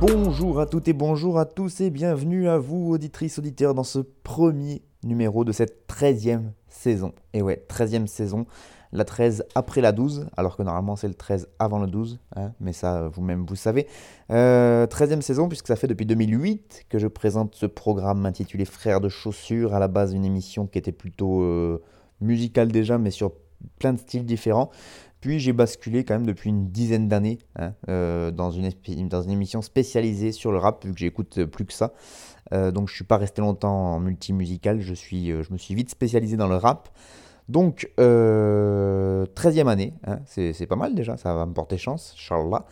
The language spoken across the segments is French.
Bonjour à toutes et bonjour à tous et bienvenue à vous, auditrices, auditeurs, dans ce premier numéro de cette 13e saison. Et ouais, 13e saison, la 13 après la 12, alors que normalement c'est le 13 avant le 12, hein, mais ça vous-même vous savez. Euh, 13e saison, puisque ça fait depuis 2008 que je présente ce programme intitulé Frères de chaussures, à la base une émission qui était plutôt euh, musicale déjà, mais sur plein de styles différents. Puis j'ai basculé quand même depuis une dizaine d'années hein, euh, dans, une, émission spécialisée sur le rap, vu que j'écoute plus que ça. Euh, donc je suis pas resté longtemps en multimusical, je, suis, euh, je me suis vite spécialisé dans le rap. Donc, euh, 13e année, hein, c'est pas mal déjà, ça va me porter chance, Inch'Allah.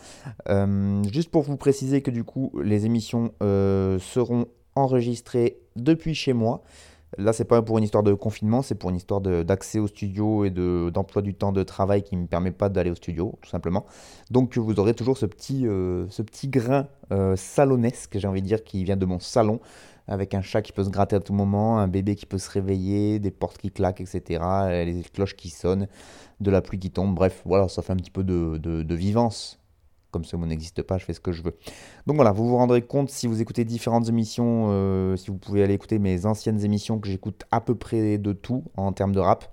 Euh, juste pour vous préciser que du coup, les émissions euh, seront enregistrées depuis chez moi. Là, c'est pas pour une histoire de confinement, c'est pour une histoire d'accès au studio et d'emploi du temps de travail qui ne me permet pas d'aller au studio, tout simplement. Donc, vous aurez toujours ce petit, euh, ce petit grain euh, salonesque, j'ai envie de dire, qui vient de mon salon, avec un chat qui peut se gratter à tout moment, un bébé qui peut se réveiller, des portes qui claquent, etc., les cloches qui sonnent, de la pluie qui tombe. Bref, voilà, ça fait un petit peu de, de, de vivance comme ce mot n'existe pas, je fais ce que je veux. Donc voilà, vous vous rendrez compte si vous écoutez différentes émissions, euh, si vous pouvez aller écouter mes anciennes émissions, que j'écoute à peu près de tout en termes de rap.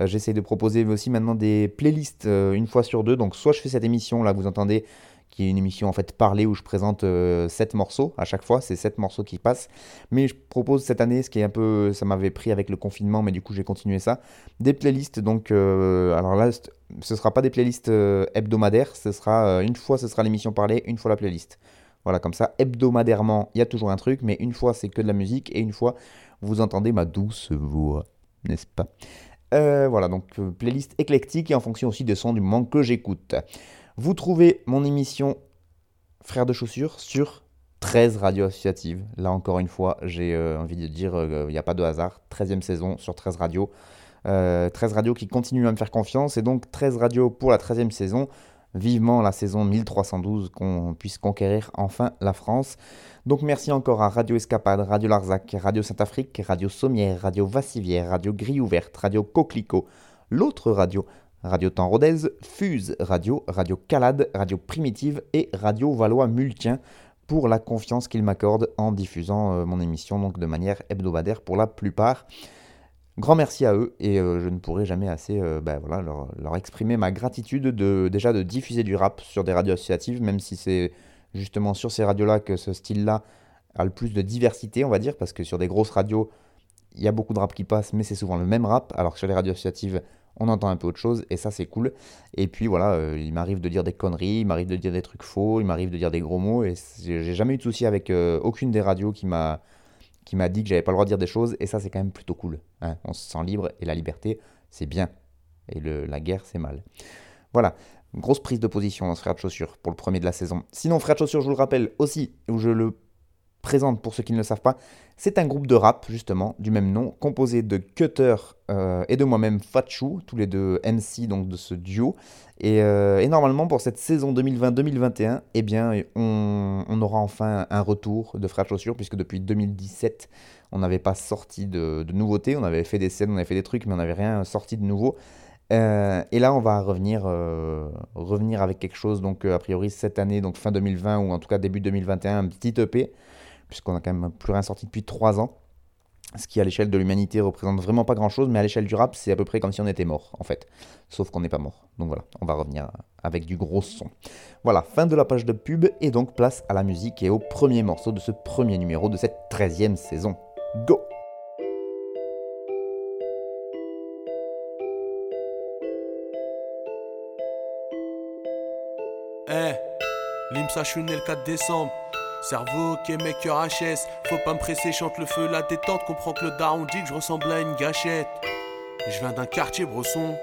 Euh, J'essaie de proposer aussi maintenant des playlists euh, une fois sur deux. Donc soit je fais cette émission là vous entendez, qui est une émission en fait parlée où je présente euh, 7 morceaux à chaque fois, c'est 7 morceaux qui passent. Mais je propose cette année, ce qui est un peu, ça m'avait pris avec le confinement, mais du coup j'ai continué ça, des playlists. Donc euh, alors là, ce sera pas des playlists euh, hebdomadaires, ce sera euh, une fois ce sera l'émission parlée, une fois la playlist. Voilà, comme ça, hebdomadairement, il y a toujours un truc, mais une fois c'est que de la musique, et une fois vous entendez ma douce voix, n'est-ce pas? Voilà, donc playlist éclectique et en fonction aussi des sons du moment que j'écoute. Vous trouvez mon émission Frères de chaussures sur 13 radios associatives. Là encore une fois, j'ai euh, envie de dire, il n'y a pas de hasard. 13e saison sur 13 radios. Euh, 13 radios qui continuent à me faire confiance et donc 13 radios pour la 13e saison. Vivement la saison 1312 qu'on puisse conquérir enfin la France. Donc merci encore à Radio Escapade, Radio Larzac, Radio Saint-Afrique, Radio Sommière, Radio Vassivière, Radio Grille Ouverte, Radio Coquelicot, l'autre radio, Radio Temps Rodez, Fuse Radio, Radio Calade, Radio Primitive et Radio Valois Multien pour la confiance qu'ils m'accordent en diffusant euh, mon émission donc de manière hebdomadaire pour la plupart. Grand merci à eux et euh, je ne pourrai jamais assez euh, leur, leur, exprimer ma gratitude de déjà de diffuser du rap sur des radios associatives, même si c'est justement sur ces radios-là que ce style-là a le plus de diversité, on va dire, parce que sur des grosses radios, il y a beaucoup de rap qui passe, mais c'est souvent le même rap, alors que sur les radios associatives, on entend un peu autre chose et ça c'est cool. Et puis voilà, euh, il m'arrive de dire des conneries, il m'arrive de dire des trucs faux, il m'arrive de dire des gros mots et j'ai jamais eu de souci avec euh, aucune des radios qui m'a qui m'a dit que j'avais pas le droit de dire des choses et ça c'est quand même plutôt cool. Hein. On se sent libre et la liberté c'est bien et le, la guerre c'est mal. Voilà. Grosse prise de position dans ce frère de chaussures pour le premier de la saison. Sinon, frère de chaussures, je vous le rappelle aussi, où je le présente pour ceux qui ne le savent pas, c'est un groupe de rap, justement, du même nom, composé de Cutter euh, et de moi-même Fatchou, tous les deux MC donc, de ce duo. Et, euh, normalement, pour cette saison 2020-2021, eh bien, on, aura enfin un retour de Frères Chaussures, puisque depuis 2017, on n'avait pas sorti de, nouveautés. On avait fait des scènes, on avait fait des trucs, mais on n'avait rien sorti de nouveau. Euh, et là, on va revenir, revenir avec quelque chose, donc a priori cette année, donc fin 2020, ou en tout cas début 2021, un petit EP puisqu'on a quand même plus rien sorti depuis 3 ans. Ce qui à l'échelle de l'humanité représente vraiment pas grand chose, mais à l'échelle du rap, c'est à peu près comme si on était mort, en fait. Sauf qu'on n'est pas mort. Donc voilà, on va revenir avec du gros son. Voilà, fin de la page de pub, et donc place à la musique et au premier morceau de ce premier numéro de cette 13e saison. Go! Eh, l'IMSA, je le 4 décembre. Cerveau, ok, mec, HS. Faut pas me presser, chante le feu, la détente. Comprends que le daron dit que je ressemble à une gâchette. Je viens d'un quartier brosson.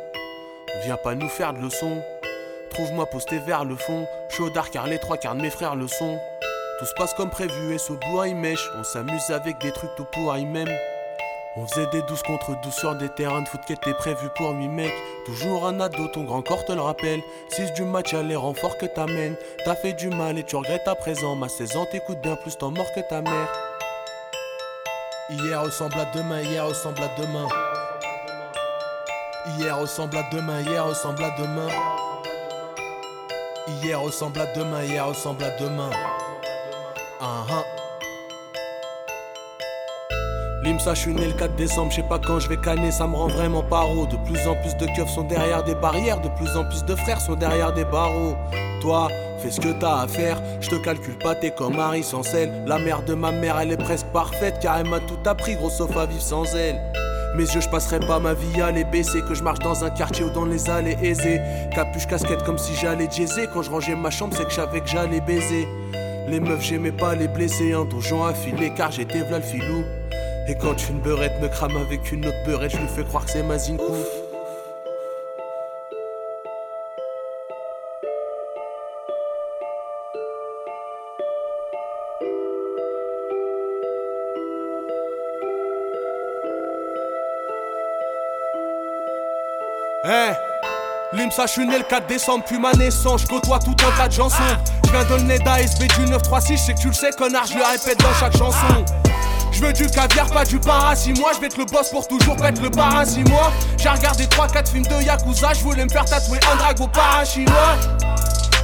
Viens pas nous faire de leçons. Trouve-moi posté vers le fond. Chaudard car les trois quarts de mes frères le sont. Tout se passe comme prévu et ce bois il mèche. On s'amuse avec des trucs tout pour même. On faisait des 12 contre 12 sur des terrains de foot qui étaient prévus pour 8 mecs. Toujours un ado, ton grand corps te le rappelle. 6 du match, à les renforts que t'amènes. T'as fait du mal et tu regrettes à présent. Ma saison t'écoute bien plus tant mort que ta mère. Hier ressemble à demain, hier ressemble à demain. Hier ressemble à demain, hier ressemble à demain. Hier ressemble à demain, hier ressemble à demain. Uh. Limsa, je suis né le 4 décembre, je sais pas quand je vais canner, ça me rend vraiment paro. De plus en plus de keufs sont derrière des barrières, de plus en plus de frères sont derrière des barreaux. Toi, fais ce que t'as à faire, je calcule pas, t'es comme Harry sans sel. La mère de ma mère, elle est presque parfaite, car elle m'a tout appris, gros sauf à vivre sans elle. Mes yeux, je passerai pas ma vie à les baisser. Que je marche dans un quartier ou dans les allées aisées. Capuche, casquette comme si j'allais jaiser. Quand je rangeais ma chambre, c'est que je savais que j'allais baiser. Les meufs, j'aimais pas les blesser. Un donjon affilé car j'étais v'là le filou. Et quand une beurette me crame avec une autre beurette, je lui fais croire que c'est ma zinkou. Hey Limsa, je suis né le 4 décembre, puis ma naissance, je côtoie tout un tas de chansons. Je viens de le nez d'ASB du 936, je sais que tu le sais, connard, je le répète dans chaque chanson. Je veux du caviar, pas du moi Je vais être le boss pour toujours pète le mois J'ai regardé 3-4 films de Yakuza. Je voulais me faire tatouer un dragon chinois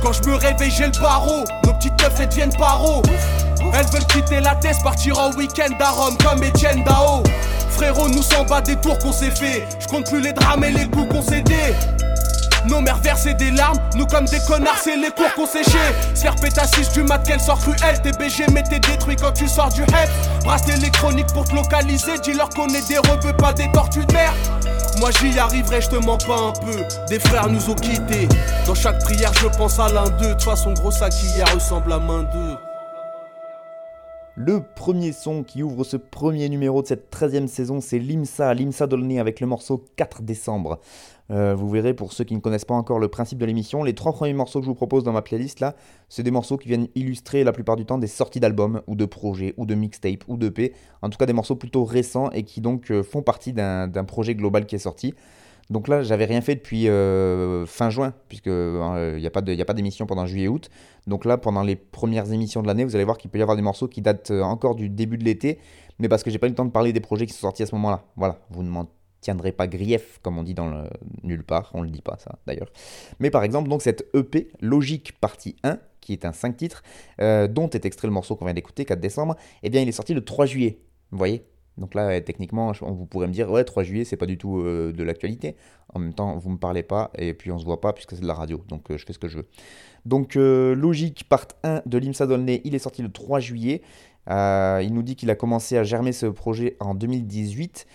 Quand je me réveille, j'ai le barreau. Nos petites meufs, elles deviennent paro. Elles veulent quitter la thèse, partir en week-end à Rome comme Etienne Dao. Frérot, nous s'en bat des tours qu'on s'est fait. Je compte plus les drames et les coups qu'on s'est dit. Nos mères versaient des larmes, nous comme des connards, c'est les cours qu'on séché. Sphère pétassis du mat qu'elle sort cruelle. TBG mais t'es détruit quand tu sors du head. Brasse électronique pour te localiser, dis-leur qu'on est des rebeux, pas des tortues de. Moi j'y arriverai, je te mens pas un peu. Des frères nous ont quittés. Dans chaque prière, je pense à l'un d'eux. De toute façon, gros sac hier ressemble à main d'eux. Le premier son qui ouvre ce premier numéro de cette 13e saison, c'est Limsa, Limsa Dolné avec le morceau 4 décembre. Euh, vous verrez, pour ceux qui ne connaissent pas encore le principe de l'émission, les trois premiers morceaux que je vous propose dans ma playlist là, c'est des morceaux qui viennent illustrer la plupart du temps des sorties d'albums, ou de projets, ou de mixtapes, ou de P. En tout cas, des morceaux plutôt récents et qui donc euh, font partie d'un projet global qui est sorti. Donc là, j'avais rien fait depuis euh, fin juin, puisque il n'y a pas d'émission pendant juillet-août. Donc là, pendant les premières émissions de l'année, vous allez voir qu'il peut y avoir des morceaux qui datent encore du début de l'été, mais parce que j'ai pas eu le temps de parler des projets qui sont sortis à ce moment-là. Voilà, vous ne tiendrait pas grief, comme on dit dans le nulle part, on le dit pas ça d'ailleurs. Mais par exemple, donc cette EP, Logique partie 1, qui est un 5 titres, euh, dont est extrait le morceau qu'on vient d'écouter, 4 décembre, eh bien il est sorti le 3 juillet, vous voyez donc là, techniquement, vous pourrez me dire, ouais, 3 juillet, c'est pas du tout euh, de l'actualité. En même temps, vous me parlez pas et puis on se voit pas puisque c'est de la radio. Donc euh, je fais ce que je veux. Donc Logique, part 1 de Limsa Dolnay, il est sorti le 3 juillet. il nous dit qu'il a commencé à germer ce projet en 2018.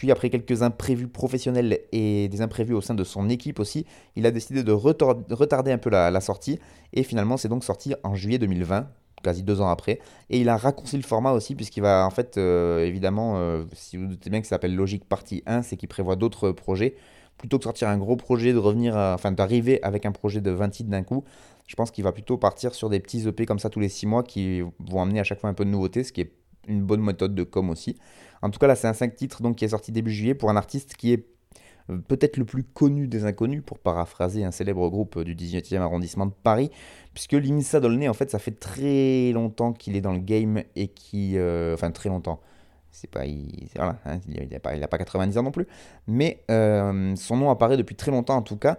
Puis après quelques imprévus professionnels et des imprévus au sein de son équipe aussi, il a décidé de retarder un peu la, sortie. Et finalement, c'est donc sorti en juillet 2020, quasi deux ans après. Et il a raccourci le format aussi, puisqu'il va, en fait, euh, évidemment, euh, si vous, doutez bien que ça s'appelle Logique Partie 1, c'est qu'il prévoit d'autres projets. Plutôt que sortir un gros projet, de revenir, enfin d'arriver avec un projet de 20 titres d'un coup, je pense qu'il va plutôt partir sur des petits EP comme ça tous les 6 mois qui vont amener à chaque fois un peu de nouveauté, ce qui est une bonne méthode de com aussi. En tout cas, là, c'est un 5 titres donc, qui est sorti début juillet pour un artiste qui est euh, peut-être le plus connu des inconnus, pour paraphraser un célèbre groupe du 18e arrondissement de Paris, puisque Limsa Dolné, en fait, ça fait très longtemps qu'il est dans le game et qui. Euh, enfin, très longtemps. C'est pas, il, voilà, hein, il n'a pas, pas, 90 ans non plus, mais euh, son nom apparaît depuis très longtemps en tout cas.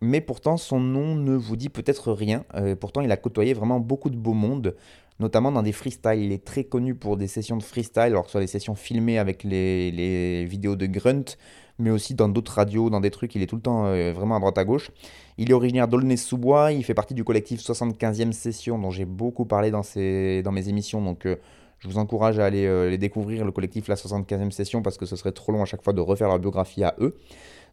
Mais pourtant, son nom ne vous dit peut-être rien. pourtant, il a côtoyé vraiment beaucoup de beau monde notamment dans des freestyles. Il est très connu pour des sessions de freestyle, alors que ce soit des sessions filmées avec les, vidéos de Grunt, mais aussi dans d'autres radios, dans des trucs, il est tout le temps euh, vraiment à droite à gauche. Il est originaire d'Aulnay-sous-Bois, il fait partie du collectif 75e Session, dont j'ai beaucoup parlé dans, dans mes émissions, donc euh, je vous encourage à aller euh, les découvrir, le collectif La 75e Session, parce que ce serait trop long à chaque fois de refaire leur biographie à eux.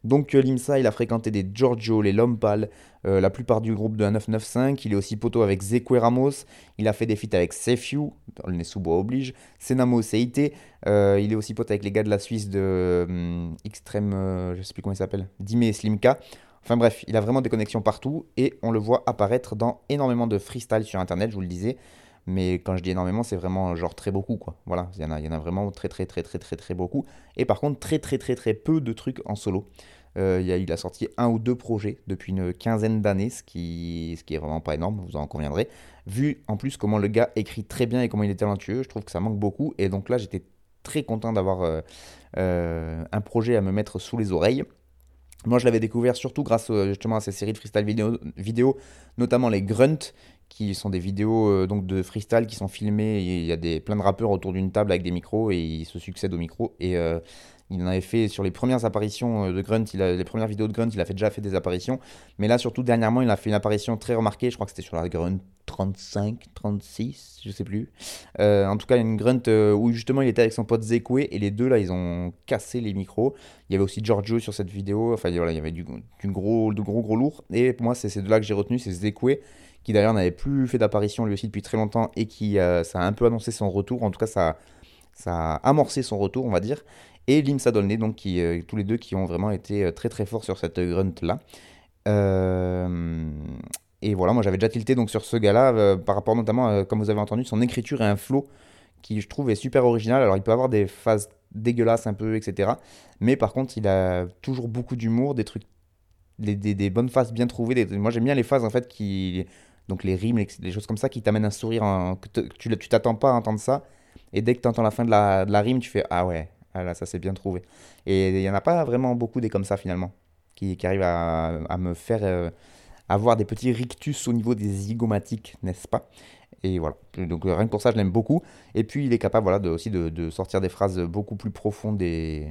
Donc euh, Limsa, il a fréquenté des Giorgio, les Lompal, euh, la plupart du groupe de 995. Il est aussi poteau avec Zekwe Ramos. Il a fait des feats avec Sefiu, le nez oblige. Senamo CIT, euh, il est aussi pote avec les gars de la Suisse de hum, Extrême, euh, je sais plus comment il s'appelle, Dime et Slimka. Enfin bref, il a vraiment des connexions partout et on le voit apparaître dans énormément de freestyle sur internet, je vous le disais. Mais quand je dis énormément, c'est vraiment genre très beaucoup quoi. Voilà, il y en a, y en a vraiment très très très très très très beaucoup. Et par contre, très très très très peu de trucs en solo. Euh, il, a, il, a, sorti un ou deux projets depuis une quinzaine d'années, ce qui, ce qui est vraiment pas énorme, vous en conviendrez. Vu en plus comment le gars écrit très bien et comment il est talentueux, je trouve que ça manque beaucoup. Et donc là, j'étais très content d'avoir euh, euh, un projet à me mettre sous les oreilles. Moi, je l'avais découvert surtout grâce justement à ces séries de freestyle vidéo, vidéo notamment les grunts, qui sont des vidéos donc de freestyle qui sont filmées. Il y a des, plein de rappeurs autour d'une table avec des micros et ils se succèdent aux micros. Et il en avait fait sur les premières apparitions euh, de Grunt, il a, les premières vidéos de Grunt, il a fait, déjà fait des apparitions. Mais là, surtout dernièrement, il a fait une apparition très remarquée. Je crois que c'était sur la Grunt 35, 36, je sais plus. Euh, en tout cas, une Grunt euh, où justement il était avec son pote Zekwe et les deux là, ils ont cassé les micros. Il y avait aussi Giorgio sur cette vidéo. Enfin, voilà, il y avait du, gros, de gros gros lourd. Et pour moi, c'est ces deux-là que j'ai retenu, c'est Zekwe qui d'ailleurs n'avait plus fait d'apparition lui aussi depuis très longtemps et qui ça a un peu annoncé son retour. En tout cas, ça, ça a amorcé son retour, on va dire et Lim Sadolné, donc qui, euh, tous les deux qui ont vraiment été euh, très très forts sur cette grunt là. Euh, et voilà, moi j'avais déjà tilté donc sur ce gars-là par rapport notamment, comme vous avez entendu, son écriture et un flow qui je trouve est super original. Alors il peut avoir des phases dégueulasses un peu, etc. Mais par contre, il a toujours beaucoup d'humour, des trucs, des, des, bonnes phases bien trouvées. Moi j'aime bien les phases en fait qui, donc les rimes, les, choses comme ça qui t'amènent un sourire, que tu t'attends pas à entendre ça. Et dès que tu entends la fin de la, de la rime, tu fais ah ouais, ah là, ça c'est bien trouvé. Et il n'y en a pas vraiment beaucoup des comme ça finalement, qui, qui arrivent à, à, me faire euh, avoir des petits rictus au niveau des zygomatiques, n'est-ce pas? Et voilà, donc rien que pour ça je l'aime beaucoup. Et puis il est capable voilà, de, aussi de, de, sortir des phrases beaucoup plus profondes et,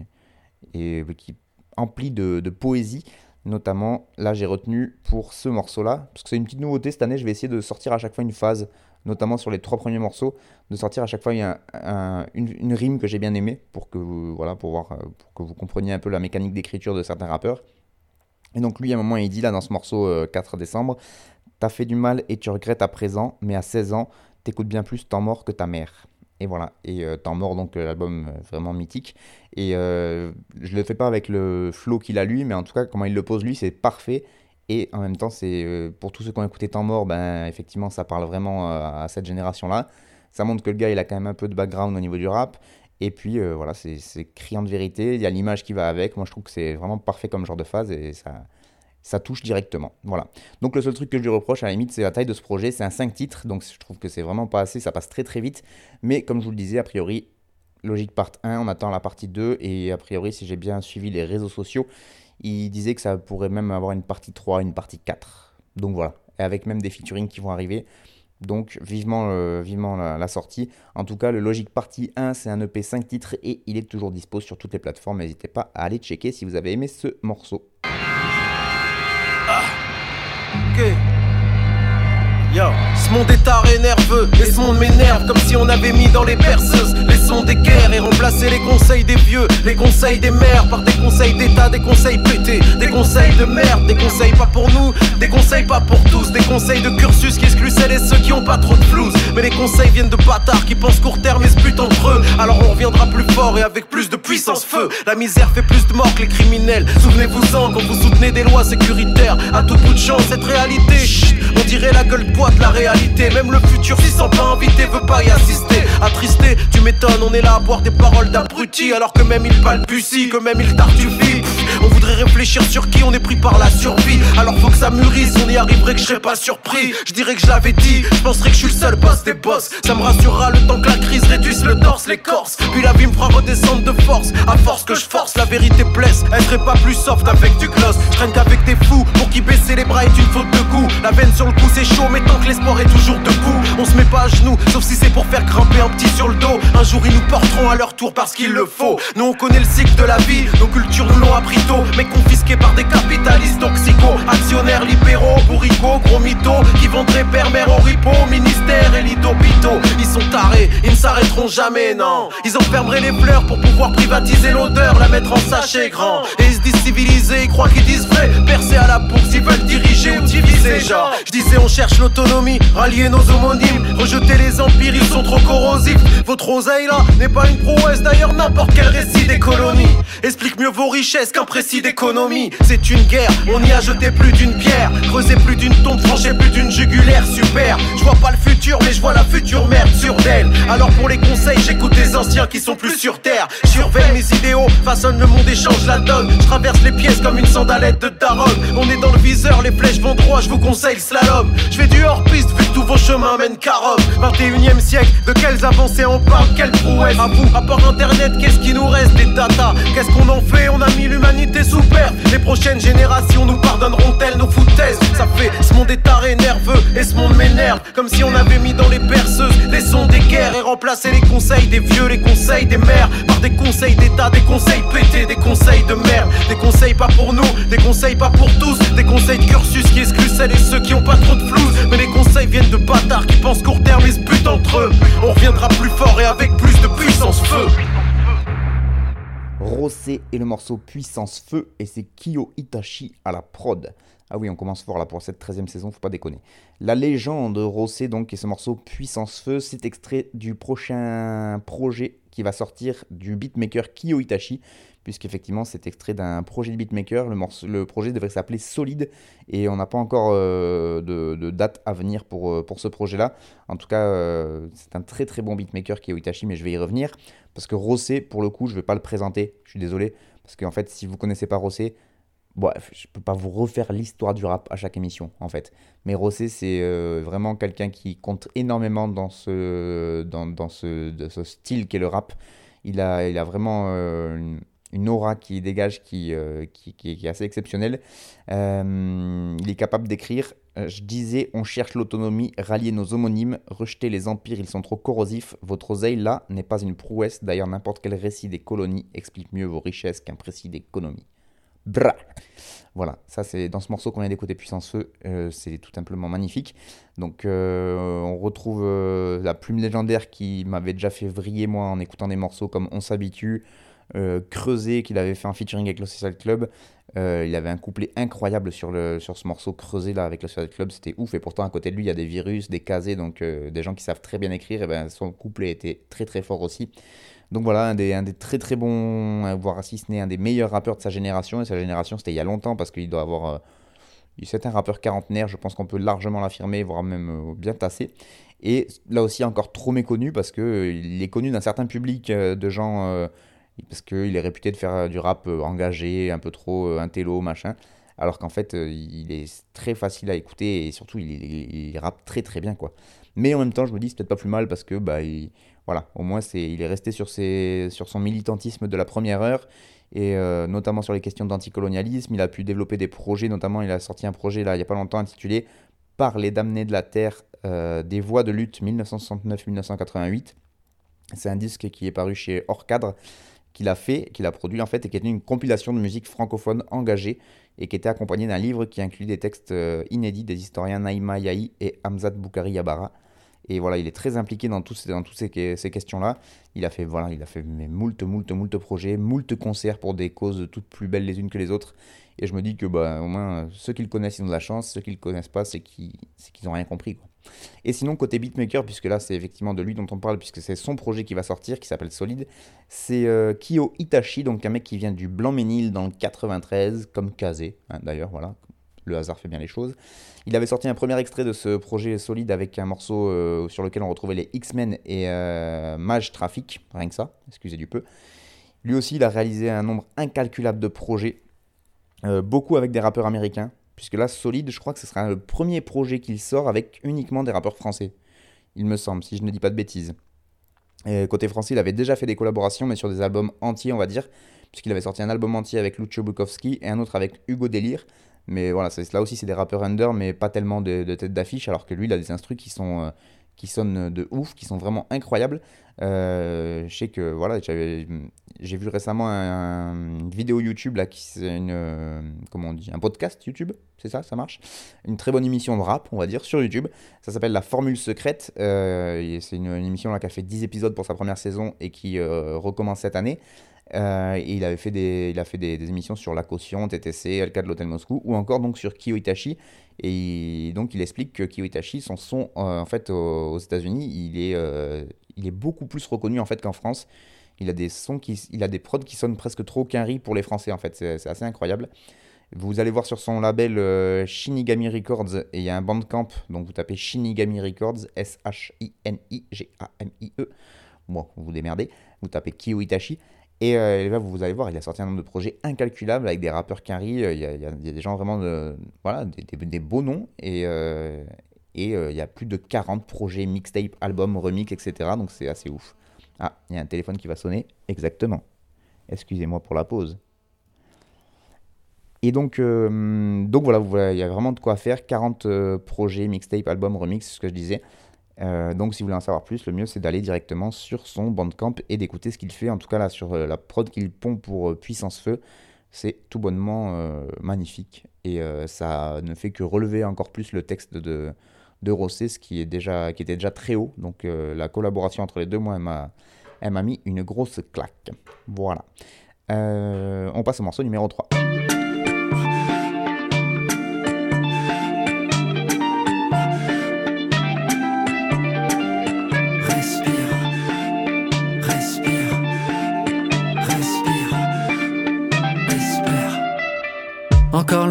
et qui emplies de, de poésie. Notamment, là j'ai retenu pour ce morceau-là, parce que c'est une petite nouveauté cette année, je vais essayer de sortir à chaque fois une phase notamment sur les trois premiers morceaux, de sortir à chaque fois une, rime que j'ai bien aimée pour que, vous, voilà, pour, voir, euh, pour que vous compreniez un peu la mécanique d'écriture de certains rappeurs. Et donc lui, à un moment, il dit là dans ce morceau 4 euh, décembre, T'as fait du mal et tu regrettes à présent, mais à 16 ans, t'écoutes bien plus Temps mort que ta mère. Et voilà, et euh, Temps mort, donc l'album vraiment mythique. Et je le fais pas avec le flow qu'il a lui, mais en tout cas, comment il le pose lui, c'est parfait. Et en même temps, c'est euh, pour tous ceux qui ont écouté Temps Mort, ben, effectivement, ça parle vraiment euh, à cette génération-là. Ça montre que le gars, il a quand même un peu de background au niveau du rap. Et puis, euh, voilà, c'est criant de vérité. Il y a l'image qui va avec. Moi, je trouve que c'est vraiment parfait comme genre de phase et ça, ça touche directement. Voilà. Donc, le seul truc que je lui reproche, à la limite, c'est la taille de ce projet. C'est un 5 titres, donc je trouve que c'est vraiment pas assez. Ça passe très très vite. Mais comme je vous le disais, a priori, logique part 1, on attend la partie 2. Et a priori, si j'ai bien suivi les réseaux sociaux, il disait que ça pourrait même avoir une partie 3, une partie 4. Donc voilà, et avec même des featuring qui vont arriver. Donc vivement, euh, vivement la, sortie. En tout cas, le Logic Party 1, c'est un EP 5 titres et il est toujours dispo sur toutes les plateformes. N'hésitez pas à aller checker si vous avez aimé ce morceau. Yo. Ce monde est taré nerveux, et ce monde m'énerve comme si on avait mis dans les perceuses des guerres et remplacé les conseils des vieux, les conseils des mères par des conseils d'état, des conseils pétés, des conseils de merde, des conseils pas pour nous, des conseils pas pour tous, des conseils de cursus qui excluent celles et ceux qui ont pas trop de flouze. Mais les conseils viennent de bâtards qui pensent court terme et se butent entre eux. Alors on reviendra plus fort et avec plus de puissance feu. La misère fait plus de morts que les criminels. Souvenez-vous-en quand vous soutenez des lois sécuritaires. À tout bout de champ, cette réalité, chut, on dirait la gueule de la réalité. Même le futur, s'y sent pas invité, veut pas y assister. Attristé, tu m'étonnes, on est là à boire des paroles d'abruti. Alors que même il balbutie, que même il tartufie. On voudrait réfléchir sur qui on est pris par la survie. Alors faut que ça mûrisse, on y arriverait que je serais pas surpris. Je dirais que je l'avais dit, je penserais que je suis le seul boss des boss. Ça me rassurera le temps que la crise réduise le torse, l'écorce. Puis la vie me fera redescendre de force. À force que je force, la vérité blesse. Elle serait pas plus soft avec du gloss. Je traîne qu'avec des fous pour qui baisser les bras est une faute de goût. La veine sur le cou c'est chaud, mais tant que l'espoir est toujours debout. On se met pas à genoux, sauf si c'est pour faire grimper un petit sur le dos. Un jour ils nous porteront à leur tour parce qu'il le faut. Nous on connaît le cycle de la vie, nos cultures nous l'ont appris tôt, mais confisqués par des capitalistes toxicaux, actionnaires libéraux, bourricots, gros mythos, qui vendraient père mère au ripo, ministre ministères et lits d'hôpitaux. Ils sont tarés, ils ne s'arrêteront jamais, non. Ils enfermeraient les fleurs pour pouvoir privatiser l'odeur, la mettre en sachet grand. Et ils se disent civilisés, ils croient qu'ils disent vrai. Percés à la bourse, ils veulent diriger ou diviser, genre. Je disais, on cherche l'autonomie, rallier nos homonymes, rejeter les empires, ils sont trop corrosifs. Votre oseille n'est pas une prouesse, d'ailleurs, n'importe quel récit des colonies. Explique mieux vos richesses qu'un précis d'économie. C'est une guerre, on y a jeté plus d'une pierre, creusé plus d'une tombe, tranché plus d'une jugulaire, super. Je vois pas le futur, mais je vois la future merde sur d'elle. Alors pour les conseils, j'écoute des anciens qui sont plus sur terre. Surveille mes idéaux, façonne le monde et change la donne. Je traverse les pièces comme une sandalette de Daron. On est dans le viseur, les flèches vont droit, je vous conseille le slalom. Je fais du hors-piste vu que tous vos chemins mènent carom. 21 e siècle, de quelles avancées on parle, quelle prouesse. À vous, à part internet, qu'est-ce qui nous reste Des data, qu'est-ce qu'on en fait? On a mis l'humanité sous perte. Les prochaines générations nous pardonneront-elles nos foutaises? Ça fait ce monde est taré, nerveux, et ce monde m'énerve. Comme si on avait mis dans les perceuses les sons des guerres et remplacé les conseils des vieux, les conseils des mères par des conseils d'état, des conseils pétés, des conseils de merde. Des conseils pas pour nous, des conseils pas pour tous, des conseils de cursus qui excluent celles et ceux qui ont pas trop de flou. Mais les conseils viennent de bâtards qui pensent court terme et se butent entre eux. On reviendra plus fort et avec plus de puissance feu. Rosé et le morceau Puissance Feu et c'est Kyo Itachi à la prod. Ah oui, on commence fort là pour cette 13e saison, faut pas déconner. La légende Rosé donc et ce morceau Puissance Feu, c'est extrait du prochain projet qui va sortir du beatmaker Kyo Itachi, puisqu'effectivement c'est extrait d'un projet de beatmaker. Le, projet devrait s'appeler Solide et on n'a pas encore euh, de, date à venir pour, euh, pour ce projet-là. En tout cas, euh, c'est un très très bon beatmaker Kyo Itachi, mais je vais y revenir parce que Rosé, pour le coup, je ne vais pas le présenter. Je suis désolé parce qu'en fait, si vous connaissez pas Rosé, Bref, je peux pas vous refaire l'histoire du rap à chaque émission, en fait. Mais Rosé, c'est vraiment quelqu'un qui compte énormément dans ce, style qu'est le rap. Il a, il vraiment une aura qui dégage qui, euh, qui, est assez exceptionnelle. Euh, il est capable d'écrire euh, Je disais, on cherche l'autonomie, rallier nos homonymes, rejeter les empires, ils sont trop corrosifs. Votre oseille là n'est pas une prouesse. D'ailleurs, n'importe quel récit des colonies explique mieux vos richesses qu'un précis d'économie. Voilà, ça c'est dans ce morceau qu'on vient d'écouter Puissance Feu, c'est tout simplement magnifique. Donc on retrouve la plume légendaire qui m'avait déjà fait vriller moi en écoutant des morceaux comme On s'habitue, euh, Creusé, qu'il avait fait un featuring avec le Social Club. Euh, il avait un couplet incroyable sur, le, sur ce morceau Creusé là avec le Social Club, c'était ouf. Et pourtant, à côté de lui, il y a des virus, des casés, donc euh, des gens qui savent très bien écrire. Et ben, son couplet était très très fort aussi. Donc voilà, un des, un des très très bons, voire si ce n'est un des meilleurs rappeurs de sa génération. Et sa génération, c'était il y a longtemps parce qu'il doit avoir. c'est un rappeur quarantenaire, je pense qu'on peut largement l'affirmer, voire même bien tassé. Et là aussi, encore trop méconnu parce qu'il est connu d'un certain public de gens parce qu'il est réputé de faire euh, du rap euh, engagé, un peu trop euh, intello, machin. Alors qu'en fait, il est très facile à écouter et surtout, il, rappe très très bien, quoi. Mais en même temps, je me dis, c'est peut-être pas plus mal parce que, bah, voilà, au moins, c'est, il est resté sur, ses, sur son militantisme de la première heure et notamment sur les questions d'anticolonialisme. Il a pu développer des projets, notamment, il a sorti un projet là, il n'y a pas longtemps intitulé Par les damnés de la terre, des voix de lutte 1969-1988. C'est un disque qui est paru chez Hors Cadre qu'il a fait, qu'il a produit en fait, et qui était une compilation de musique francophone engagée et qui était accompagnée d'un livre qui inclut des textes euh, inédits des historiens Naïma Yahi et Hamzat Boukari Yabara. Et voilà, il est très impliqué dans, toutes ces, questions-là. Il a fait, voilà, il a fait moult, moult, moult projets, moult concerts pour des causes toutes plus belles les unes que les autres. Et je me dis que bah, au moins, ceux qui le connaissent, ils ont de la chance. Ceux qui le connaissent pas, c'est qu'ils n'ont rien compris. Et sinon, côté beatmaker, puisque là, c'est effectivement de lui dont on parle, puisque c'est son projet qui va sortir, qui s'appelle Solid, c'est euh, Kyo Itachi, donc un mec qui vient du Blanc-Ménil dans le 93, comme Kazé, hein, d'ailleurs, voilà, le hasard fait bien les choses. Il avait sorti un premier extrait de ce projet Solid avec un morceau euh, sur lequel on retrouvait les X-Men et euh, Mage Traffic, rien que ça, excusez du peu. Lui aussi, il a réalisé un nombre incalculable de projets, beaucoup avec des rappeurs américains, puisque là, Solide, je crois que ce sera le premier projet qu'il sort avec uniquement des rappeurs français. Il me semble, si je ne dis pas de bêtises. côté français, il avait déjà fait des collaborations, mais sur des albums entiers, on va dire, puisqu'il avait sorti un album entier avec Lucio Bukowski et un autre avec Hugo Délire. Mais voilà, là aussi, c'est des rappeurs under, mais pas tellement de, tête d'affiche, alors que lui, il a des instrus qui sont, euh, qui sonnent de ouf, qui sont vraiment incroyables. Euh, je sais que voilà, j'ai vu récemment une vidéo YouTube là, qui c'est une, euh, comment on dit, un podcast YouTube, c'est ça, ça marche? Une très bonne émission de rap, on va dire, sur YouTube. Ça s'appelle La Formule Secrète. Euh, c'est une, émission là qui a fait 10 épisodes pour sa première saison et qui recommence cette année. Et il avait fait des, il a fait des, émissions sur la caution, TTC, cas de l'hôtel Moscou, ou encore donc sur Kyo Itachi. Et donc il explique que Kyo Itachi, son son en fait aux, États-Unis, il est il est beaucoup plus reconnu en fait qu'en France. Il a des sons qui, il a des prods qui sonnent presque trop qu'un pour les Français en fait. C'est assez incroyable. Vous allez voir sur son label euh, Shinigami Records et il y a un bandcamp. Donc vous tapez Shinigami Records, S-H-I-N-I-G-A-M-I-E. Bon, vous vous démerdez. Vous tapez Kyo Itachi. Et euh, là, vous allez voir, il a sorti un nombre de projets incalculables avec des rappeurs Quinry. Il, y a, des gens vraiment de, voilà, des, beaux noms. Et, euh, et euh, il y a plus de 40 projets, mixtape, albums, remix, etc. Donc c'est assez ouf. Ah, il y a un téléphone qui va sonner. Exactement. Excusez-moi pour la pause. Et donc, donc voilà, il y a vraiment de quoi faire. 40 euh, projets, mixtape, albums, remix, c'est ce que je disais. Donc si vous voulez en savoir plus, le mieux c'est d'aller directement sur son bandcamp et d'écouter ce qu'il fait. En tout cas là, sur la prod qu'il pond pour Puissance Feu, c'est tout bonnement magnifique. Et ça ne fait que relever encore plus le texte de, de Rossé, ce qui, est déjà, qui était déjà très haut. Donc euh, la collaboration entre les deux, moi, elle m'a mis une grosse claque. Voilà. Euh, on passe au morceau numéro 3.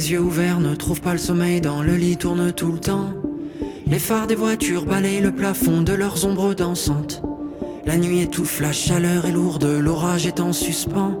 Les yeux ouverts ne trouvent pas le sommeil, dans le lit tourne tout le temps. Les phares des voitures balayent le plafond de leurs ombres dansantes. La nuit étouffe, la chaleur est lourde, l'orage est en suspens.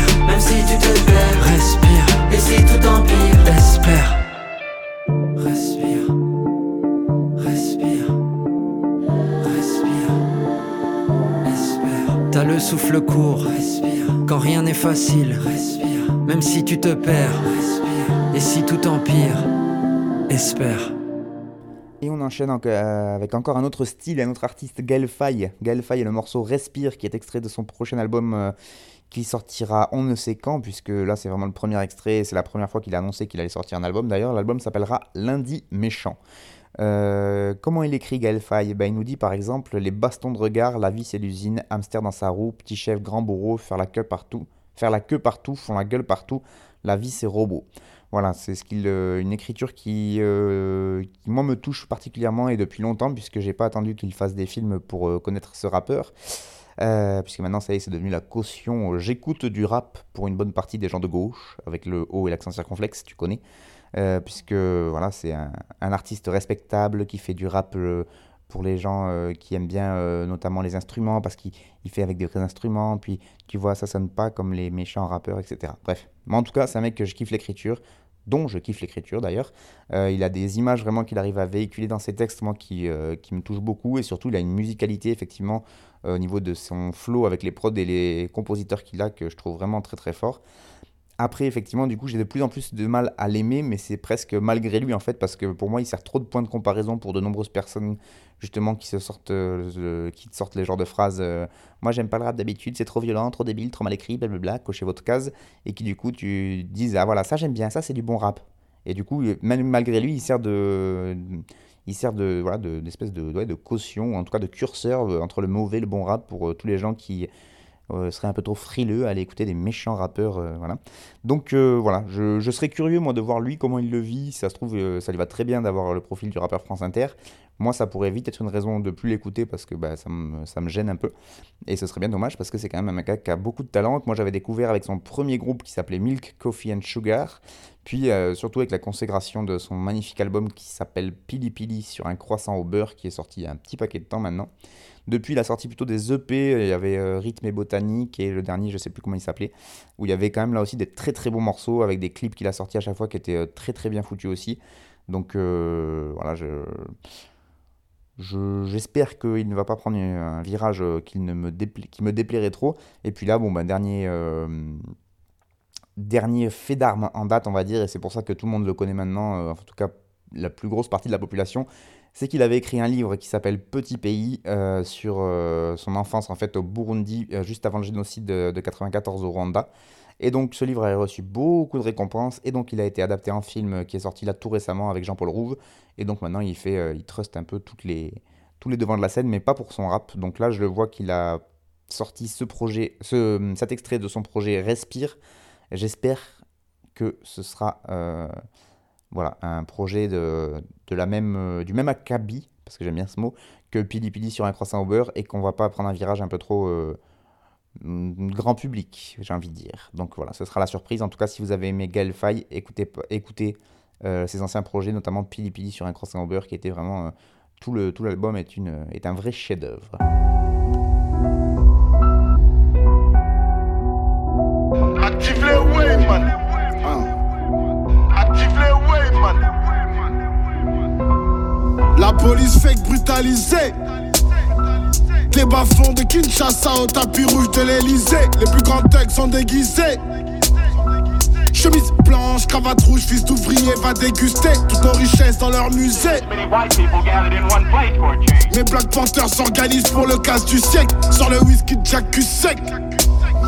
même si tu te perds, respire, et si tout empire, espère. Respire, respire, respire, espère. T'as le souffle court, respire, quand rien n'est facile, respire, même si tu te perds, respire. et si tout empire, espère. Et on enchaîne euh, avec encore un autre style, un autre artiste, Gaël Faye. Gaël Faye le morceau Respire, qui est extrait de son prochain album euh, qui sortira on ne sait quand, puisque là c'est vraiment le premier extrait, c'est la première fois qu'il a annoncé qu'il allait sortir un album. D'ailleurs, l'album s'appellera Lundi Méchant. Euh, comment il écrit Gaël Faye? Ben, Il nous dit par exemple les bastons de regard, la vie c'est l'usine, hamster dans sa roue, petit chef, grand bourreau, faire la queue partout, faire la queue partout, font la gueule partout, la vie c'est robot. Voilà, c'est ce qu'il, euh, une écriture qui, euh, qui, moi, me touche particulièrement et depuis longtemps, puisque j'ai pas attendu qu'il fasse des films pour connaître ce rappeur. puisque maintenant, ça y est, c'est devenu la caution. J'écoute du rap pour une bonne partie des gens de gauche, avec le haut et l'accent circonflexe, tu connais. Euh, puisque voilà, c'est un, artiste respectable qui fait du rap euh, pour les gens euh, qui aiment bien notamment les instruments, parce qu'il fait avec des vrais instruments, puis tu vois, ça sonne pas comme les méchants rappeurs, etc. Bref, mais en tout cas, c'est un mec que je kiffe l'écriture, dont je kiffe l'écriture d'ailleurs. il a des images vraiment qu'il arrive à véhiculer dans ses textes, moi, qui, qui me touchent beaucoup, et surtout, il a une musicalité, effectivement, au niveau de son flow avec les prods et les compositeurs qu'il a, que je trouve vraiment très très fort. Après, effectivement, du coup, j'ai de plus en plus de mal à l'aimer, mais c'est presque malgré lui, en fait, parce que pour moi, il sert trop de points de comparaison pour de nombreuses personnes, justement, qui se sortent, euh, les genres de phrases euh, Moi, j'aime pas le rap d'habitude, c'est trop violent, trop débile, trop mal écrit, blablabla, cochez votre case, et qui, du coup, tu dises Ah, voilà, ça, j'aime bien, ça, c'est du bon rap. Et du coup, même malgré lui, il sert de. Il d'espèce de, caution, en tout cas de curseur euh, entre le mauvais et le bon rap pour tous les gens qui, euh, serait un peu trop frileux à aller écouter des méchants rappeurs. Euh, voilà. Donc euh, voilà, je, serais curieux moi de voir lui comment il le vit. Ça se trouve, ça lui va très bien d'avoir le profil du rappeur France Inter. Moi, ça pourrait vite être une raison de plus l'écouter parce que bah, ça, me, ça, me, gêne un peu. Et ce serait bien dommage parce que c'est quand même un gars qui a beaucoup de talent. Moi, j'avais découvert avec son premier groupe qui s'appelait Milk, Coffee and Sugar. Puis surtout avec la consécration de son magnifique album qui s'appelle Pili Pili sur un croissant au beurre qui est sorti il y a un petit paquet de temps maintenant. Depuis la sortie plutôt des EP, il y avait euh, et Botanique et le dernier, je sais plus comment il s'appelait, où il y avait quand même là aussi des très très bons morceaux avec des clips qu'il a sortis à chaque fois qui étaient euh, très très bien foutus aussi. Donc euh, voilà, je. J'espère qu'il ne va pas prendre un virage qui, me, qui me déplairait trop. Et puis là, bon, bah, dernier, dernier fait d'armes en date, on va dire, et c'est pour ça que tout le monde le connaît maintenant, en tout cas la plus grosse partie de la population, c'est qu'il avait écrit un livre qui s'appelle Petit pays euh, sur euh, son enfance en fait au Burundi euh, juste avant le génocide de, 1994 au Rwanda. Et donc ce livre a reçu beaucoup de récompenses et donc il a été adapté en film qui est sorti là tout récemment avec Jean-Paul Rouve. Et donc maintenant il fait, il truste un peu toutes les, tous les devants de la scène, mais pas pour son rap. Donc là je le vois qu'il a sorti ce projet, ce, cet extrait de son projet Respire. J'espère que ce sera voilà, un projet de, la même, euh, du même acabit, parce que j'aime bien ce mot, que Pili Pili sur un croissant au beurre et qu'on va pas prendre un virage un peu trop euh, grand public, j'ai envie de dire. Donc voilà, ce sera la surprise. En tout cas, si vous avez aimé Gaël Faye, écoutez, écoutez euh, ses anciens projets, notamment Pili Pili sur un croissant au beurre, qui était vraiment. tout l'album est, est un vrai chef-d'œuvre. Police fake brutalisée. Les bas-fonds de Kinshasa au tapis rouge de l'Elysée. Les plus grands thugs sont déguisés. Chemise blanche, cravate rouge, fils d'ouvrier va déguster toutes nos richesses dans leur musée. Mes Black Panthers s'organisent pour le casse du siècle. Sur le whisky Jack sec.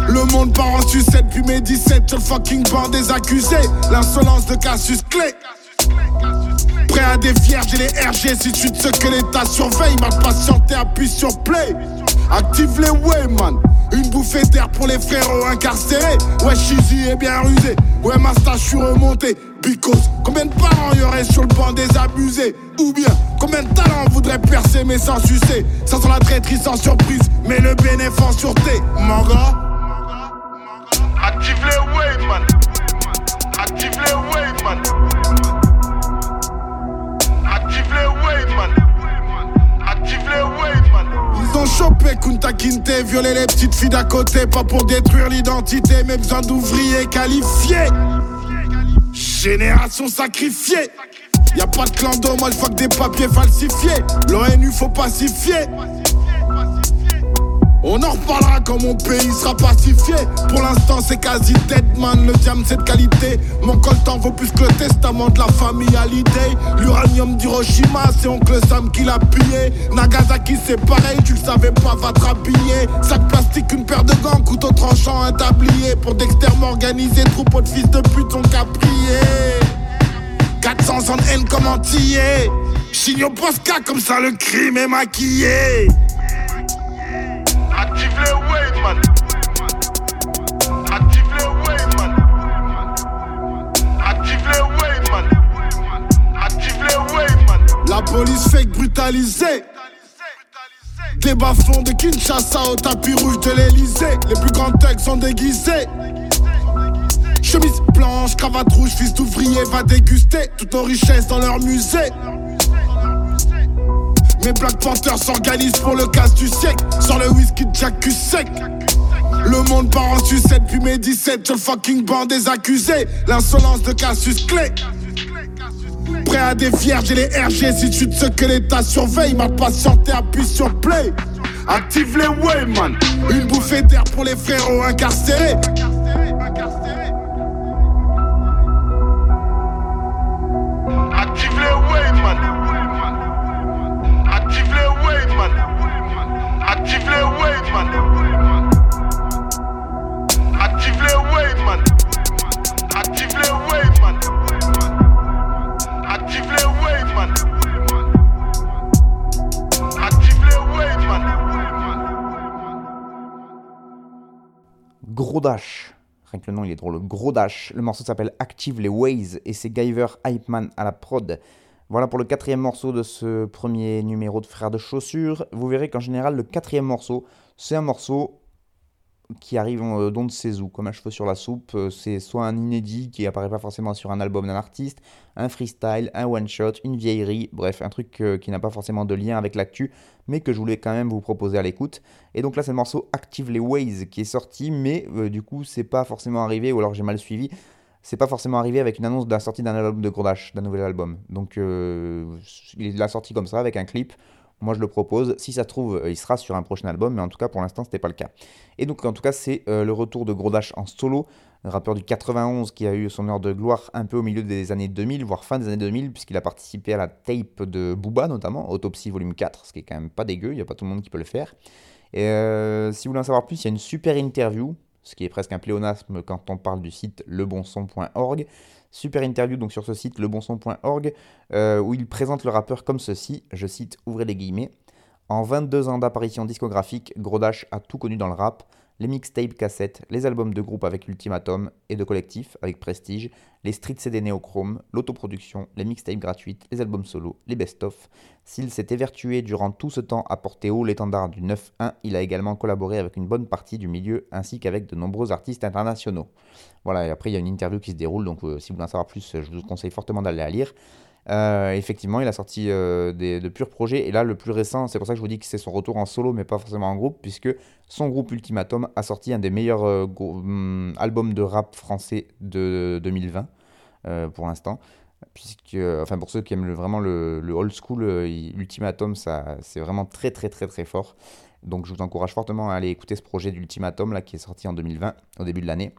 Le monde part en sucette, puis mes 17 sur le fucking banc des accusés. L'insolence de Cassius Clay. Prêt à des vierges j'ai les RG si tu ce que l'état surveille. Ma patienté appuie sur play. Active les Wayman. Une bouffée d'air pour les frérots incarcérés. Ouais, Shizzy est bien rusé. Ouais, Masta, je suis remonté. Because, combien de parents y aurait sur le banc des abusés? Ou bien, combien de talents voudraient percer mais sans sucer? Ça sent la traîtrise sans surprise, mais le bénéfice en sûreté. Mon gars, active les Wayman. Active les Wayman. Ils ont chopé Kunta Kinte, violé les petites filles d'à côté, pas pour détruire l'identité, mais besoin d'ouvriers qualifiés. Génération sacrifiée. Y a pas de clan d'eau, moi je que des papiers falsifiés. L'ONU faut pacifier. On en reparlera quand mon pays sera pacifié. Pour l'instant, c'est quasi dead man. Le diam, c'est de qualité. Mon coltan vaut plus que le testament de la famille Hallyday. L'uranium d'Hiroshima, c'est oncle Sam qui l'a pillé. Nagasaki, c'est pareil, tu le savais pas, va te rhabiller. Sac plastique, une paire de gants, couteau tranchant, un tablier. Pour d'exterme organisé, troupeau de fils de pute sont capriés. 400 ans de haine comme Posca, comme ça le crime est maquillé. Active les. Active les. Active les. La police fake brutalisée. Des bas-fonds de Kinshasa au tapis rouge de l'Elysée. Les plus grands thugs sont déguisés. Chemise blanche, cravate rouge, fils d'ouvrier va déguster toutes nos richesses dans leur musée. Mes Black Panthers s'organisent pour le casse du siècle. Sans le whisky de Jack sec. Le monde part en sucette, puis mes 17, je fucking bande des accusés. L'insolence de Cassius Clay. Prêt à défier, j'ai les RG. Si tu te sais que l'État surveille, ma patiente appuie sur play. Active les way, man. Une bouffée d'air pour les frérots incarcérés. Gros. Rien que le nom, il est drôle. Gros Dash. Le morceau s'appelle Active les Ways et c'est Guyver Hypeman à la prod. Voilà pour le quatrième morceau de ce premier numéro de Frères de Chaussures. Vous verrez qu'en général, le quatrième morceau, c'est un morceau qui arrive euh, d'on ne sait où, comme un cheveu sur la soupe. Euh, C'est soit un inédit qui apparaît pas forcément sur un album d'un artiste, un freestyle, un one-shot, une vieillerie, bref, un truc euh, qui n'a pas forcément de lien avec l'actu, mais que je voulais quand même vous proposer à l'écoute. Et donc là, c'est le morceau Active les Ways qui est sorti, mais euh, du coup, c'est pas forcément arrivé, ou alors j'ai mal suivi. C'est pas forcément arrivé avec une annonce de la sortie d'un album de Gourdash, d'un nouvel album. Donc il l'a sorti comme ça avec un clip. Moi je le propose. Si ça se trouve, euh, il sera sur un prochain album, mais en tout cas pour l'instant c'était pas le cas. Et donc en tout cas c'est euh, le retour de Gourdash en solo, rappeur du 91 qui a eu son heure de gloire un peu au milieu des années 2000, voire fin des années 2000, puisqu'il a participé à la tape de Booba notamment, Autopsy Volume 4, ce qui est quand même pas dégueu, il n'y a pas tout le monde qui peut le faire. Et euh, si vous voulez en savoir plus, il y a une super interview, ce qui est presque un pléonasme quand on parle du site lebonson.org. Super interview donc sur ce site lebonson.org euh, où il présente le rappeur comme ceci, je cite, ouvrez les guillemets. En 22 ans d'apparition discographique, Grodash a tout connu dans le rap, les mixtapes cassettes, les albums de groupe avec Ultimatum et de collectif avec Prestige, les street CD néochrome, l'autoproduction, les mixtapes gratuites, les albums solo, les best-of. S'il s'est évertué durant tout ce temps à porter haut l'étendard du 9-1, il a également collaboré avec une bonne partie du milieu ainsi qu'avec de nombreux artistes internationaux. Voilà, et après il y a une interview qui se déroule, donc euh, si vous voulez en savoir plus, je vous conseille fortement d'aller la lire. Euh, effectivement, il a sorti euh, des, de purs projets. Et là, le plus récent, c'est pour ça que je vous dis que c'est son retour en solo, mais pas forcément en groupe, puisque son groupe Ultimatum a sorti un des meilleurs euh, hum, albums de rap français de 2020, euh, pour l'instant. Puisque, enfin, pour ceux qui aiment vraiment le, le old school, Ultimatum, ça, c'est vraiment très, très, très, très fort. Donc, je vous encourage fortement à aller écouter ce projet d'Ultimatum, là, qui est sorti en 2020, au début de l'année.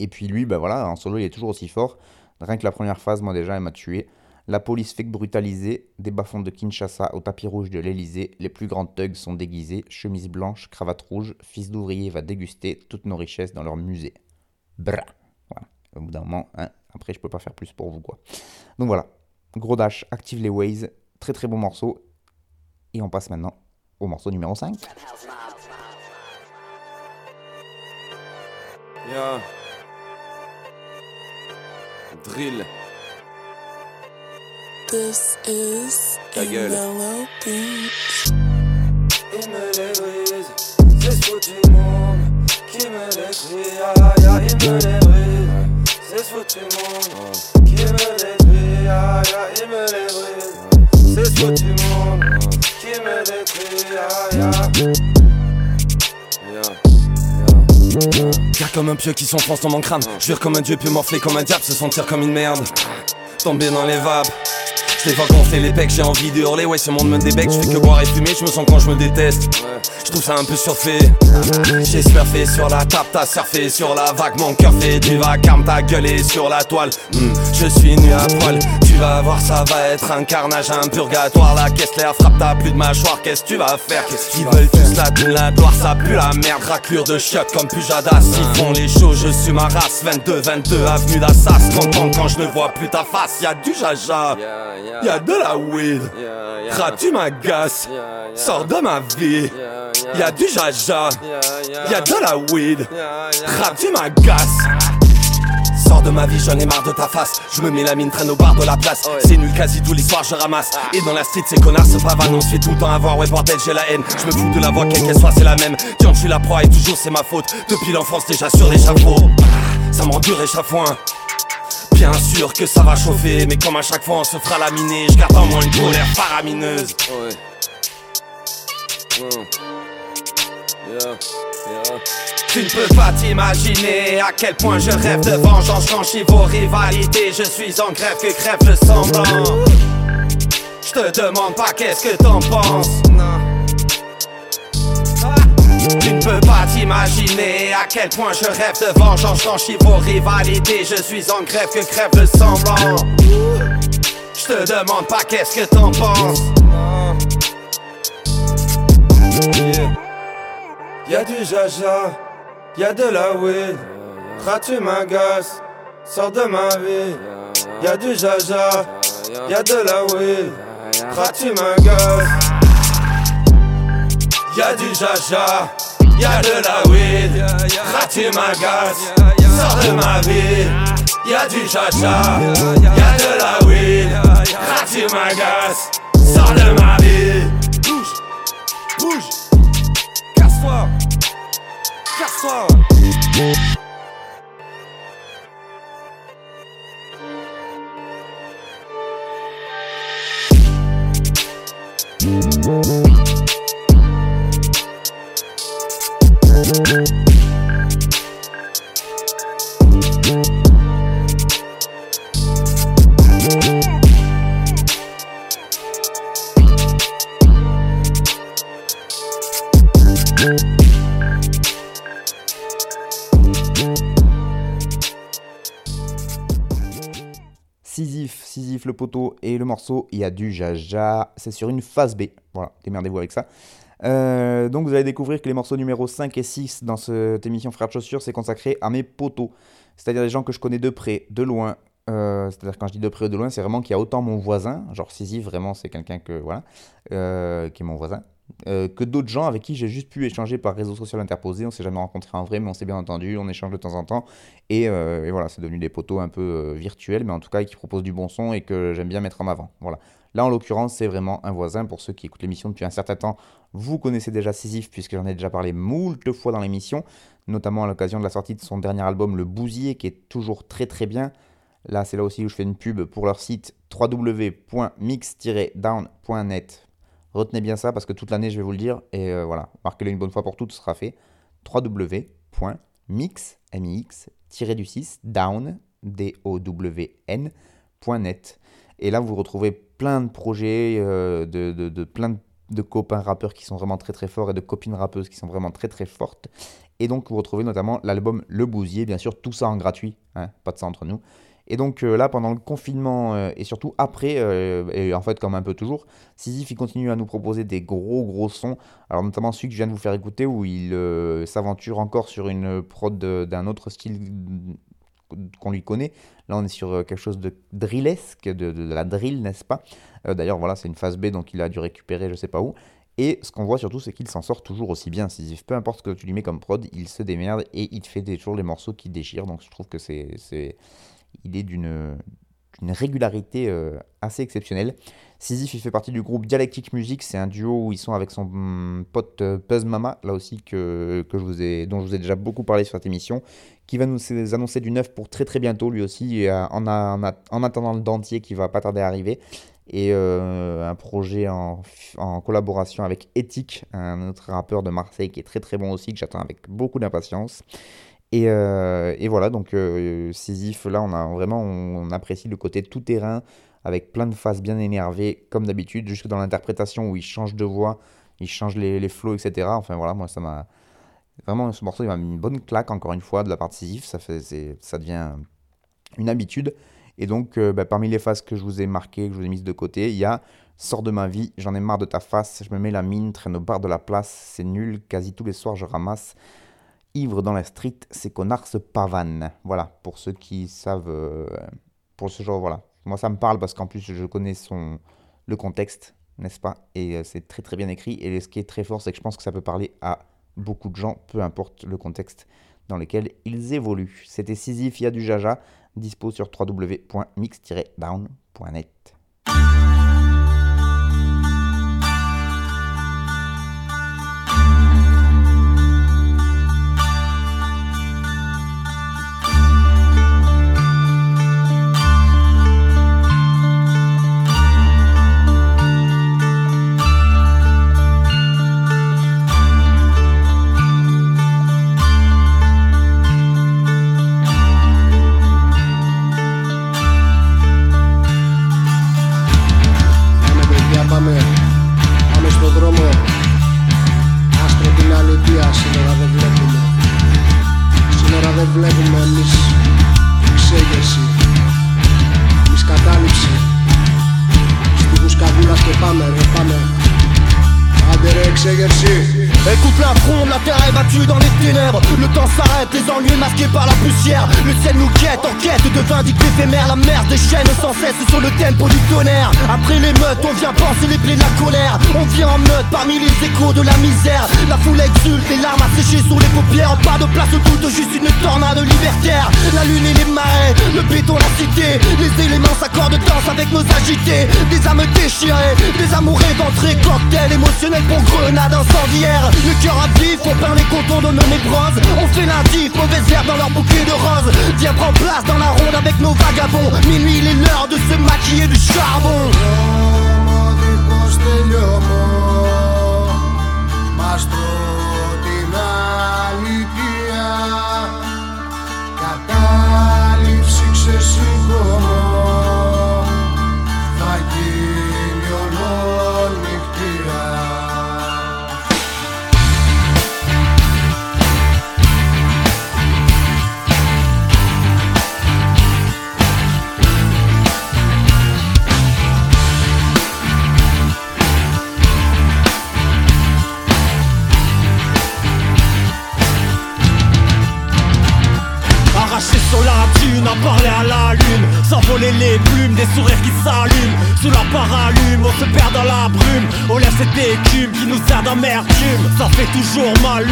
Et puis lui, bah voilà, en solo, il est toujours aussi fort. Rien que la première phase, moi déjà, elle m'a tué. La police fait brutaliser, des bas-fonds de Kinshasa au tapis rouge de l'Elysée, les plus grands thugs sont déguisés, chemise blanche, cravate rouge, fils d'ouvrier va déguster toutes nos richesses dans leur musée. Bra. Voilà. Au bout d'un moment, hein, après je peux pas faire plus pour vous quoi. Donc voilà, gros dash, active les ways, très très bon morceau. Et on passe maintenant au morceau numéro 5. Yeah. Drill. This is Ta gueule. Il me les brise, c'est ce foutu monde. Qui me les crie, aïe aïe, il me les brise, c'est ce foutu monde. Qui me les crie, aïe aïe, il me les brise, c'est ce foutu monde. Qui me les crie, aïe aïe. Car comme un pieu qui s'enfonce dans mon crâne. Je vire comme un dieu puis morfler comme un diable Se sentir comme une merde. Tomber dans les vapes Les vois gonfler les pecs J'ai envie de hurler. Ouais ce monde me débecte Je fais que boire et fumer. Je me sens quand je me déteste. Je trouve ça un peu surfait. J'ai surfé sur la table T'as surfé sur la vague. Mon cœur fait du vacarme T'as gueulé sur la toile. Hmm, Je suis nu à poil tu vas voir, ça va être un carnage, un purgatoire. La caisse l'air frappe, t'as plus de mâchoire, qu'est-ce que tu vas faire? Ils veulent tous la thune, la gloire, ça pue la merde. Raclure de choc comme Pujadas, ils font les choses, je suis ma race. 22, 22, avenue d'Assas. Content quand je ne vois plus ta face, y'a du jaja, y'a de la weed. Ras-tu ma gasse, sors de ma vie. Y'a du jaja, y'a de la weed. Ras-tu ma gasse. De ma vie, j'en ai marre de ta face. Je me mets la mine, traîne au bar de la place. C'est nul, quasi tout l'histoire, je ramasse. Et dans la street, ces connards se pavanent. On se fait tout le temps avoir, ouais, bordel, j'ai la haine. Je me fous de la voix, quelle qu'elle soit, c'est la même. Tiens, je suis la proie et toujours c'est ma faute. Depuis l'enfance, déjà sur l'échafaud. Ça m'endure échafouin. Bien sûr que ça va chauffer, mais comme à chaque fois on se fera laminer, je garde en moi une colère faramineuse. Tu ne peux pas t'imaginer à quel point je rêve de vengeance Franchis vos rivalités. Je suis en grève que crève le semblant. Je te demande pas qu'est-ce que t'en penses. Tu ne peux pas t'imaginer à quel point je rêve de vengeance Franchis vos rivalités. Je suis en grève que crève le semblant. Je te demande pas qu'est-ce que t'en penses. Y'a du jaja, y'a de la weed. Ras-tu ma gosse, sors de ma vie. Y'a du jaja, y'a de la weed. Ras-tu ma gosse. Y'a du jaja, y'a de la weed. Ras-tu ma gosse, sors de ma vie. Y'a du jaja, y'a de la weed. Ras-tu ma gosse, sors de ma vie. Bouge, bouge. Casse-toi Casse-toi le poteau et le morceau, il y a du jaja, c'est sur une phase B, voilà, démerdez-vous avec ça. Euh, donc vous allez découvrir que les morceaux numéro 5 et 6 dans cette émission Frères de Chaussures, c'est consacré à mes poteaux, c'est-à-dire des gens que je connais de près, de loin, euh, c'est-à-dire quand je dis de près ou de loin, c'est vraiment qu'il y a autant mon voisin, genre Sisyphe vraiment c'est quelqu'un que, voilà, euh, qui est mon voisin, euh, que d'autres gens avec qui j'ai juste pu échanger par réseau social interposé. On s'est jamais rencontré en vrai, mais on s'est bien entendu, on échange de temps en temps. Et, euh, et voilà, c'est devenu des poteaux un peu euh, virtuels, mais en tout cas qui proposent du bon son et que j'aime bien mettre en avant. Voilà. Là, en l'occurrence, c'est vraiment un voisin. Pour ceux qui écoutent l'émission depuis un certain temps, vous connaissez déjà Sisyphe, puisque j'en ai déjà parlé moult fois dans l'émission, notamment à l'occasion de la sortie de son dernier album, Le Bousier, qui est toujours très très bien. Là, c'est là aussi où je fais une pub pour leur site www.mix-down.net Retenez bien ça parce que toute l'année, je vais vous le dire. Et euh, voilà, marquez-le une bonne fois pour toutes, ce sera fait. www.mix, du 6, down. Et là, vous retrouvez plein de projets, euh, de, de, de, plein de copains rappeurs qui sont vraiment très très forts et de copines rappeuses qui sont vraiment très très fortes. Et donc, vous retrouvez notamment l'album Le Bousier, bien sûr, tout ça en gratuit, hein, pas de ça entre nous. Et donc euh, là, pendant le confinement euh, et surtout après, euh, et en fait comme un peu toujours, Sisyphe il continue à nous proposer des gros gros sons. Alors notamment celui que je viens de vous faire écouter où il s'aventure encore sur une prod d'un autre style qu'on lui connaît. Là on est sur quelque chose de drillesque, de, de, la drill n'est-ce pas? D'ailleurs voilà c'est une phase B donc il a dû récupérer je sais pas où. Et ce qu'on voit surtout, c'est qu'il s'en sort toujours aussi bien. Sisyphe, peu importe ce que tu lui mets comme prod, il se démerde et il te fait toujours les morceaux qui déchirent. Donc je trouve que c'est il est d'une régularité euh, assez exceptionnelle. Sisyphe, il fait partie du groupe Dialectic Music, c'est un duo où ils sont avec son mm, pote euh, Puzz Mama, là aussi que, que je vous ai, dont je vous ai déjà beaucoup parlé sur cette émission, qui va nous annoncer du neuf pour très très bientôt lui aussi, en, en, attendant le dentier qui va pas tarder à arriver. Et euh, un projet en, en, collaboration avec Ethic, un autre rappeur de Marseille qui est très très bon aussi, que j'attends avec beaucoup d'impatience. Et, euh, et, voilà, donc euh, Sisyphe, là, on a vraiment, on, apprécie le côté tout terrain, avec plein de phases bien énervées, comme d'habitude, jusque dans l'interprétation où il change de voix, il change les, les flows, etc. Enfin voilà, moi, ça m'a. Vraiment, ce morceau, il m'a mis une bonne claque, encore une fois, de la part de Sisyphe. Ça, fait, ça devient une habitude. Et donc, euh, bah, parmi les phases que je vous ai marquées, que je vous ai mises de côté, il y a Sors de ma vie, j'en ai marre de ta face, je me mets la mine, traîne au bar de la place, c'est nul, quasi tous les soirs je ramasse. Ivre dans la street, ces connards se pavanent. Voilà, pour ceux qui savent, euh, pour ce genre, voilà. Moi ça me parle parce qu'en plus je connais son, le contexte, n'est-ce pas? Et euh, c'est très très bien écrit. Et ce qui est très fort, c'est que je pense que ça peut parler à beaucoup de gens, peu importe le contexte dans lequel ils évoluent. C'était Sisyphe, il y a du jaja, dispo sur www.mix-down.net.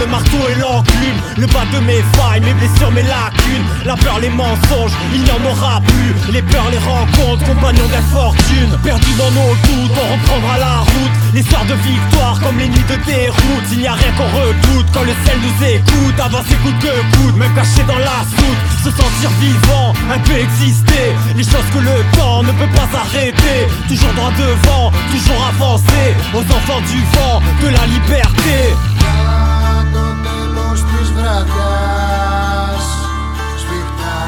le marteau et l'enclume. Le bas de mes failles, mes blessures, mes lacunes. La peur, les mensonges, il n'y en aura plus. Les peurs, les rencontres, compagnons de la fortune. Perdus dans nos doutes, on reprendra la route. Les soirs de victoire comme les nuits de déroute. Il n'y a rien qu'on redoute quand le ciel nous écoute. Avancer coûte que coûte, même caché dans la soute. Se sentir vivant, un peu exister. Les choses que le temps ne peut pas arrêter. Toujours droit devant, toujours avancer Aux enfants du vent, de la liberté. καρδιάς σφιχτά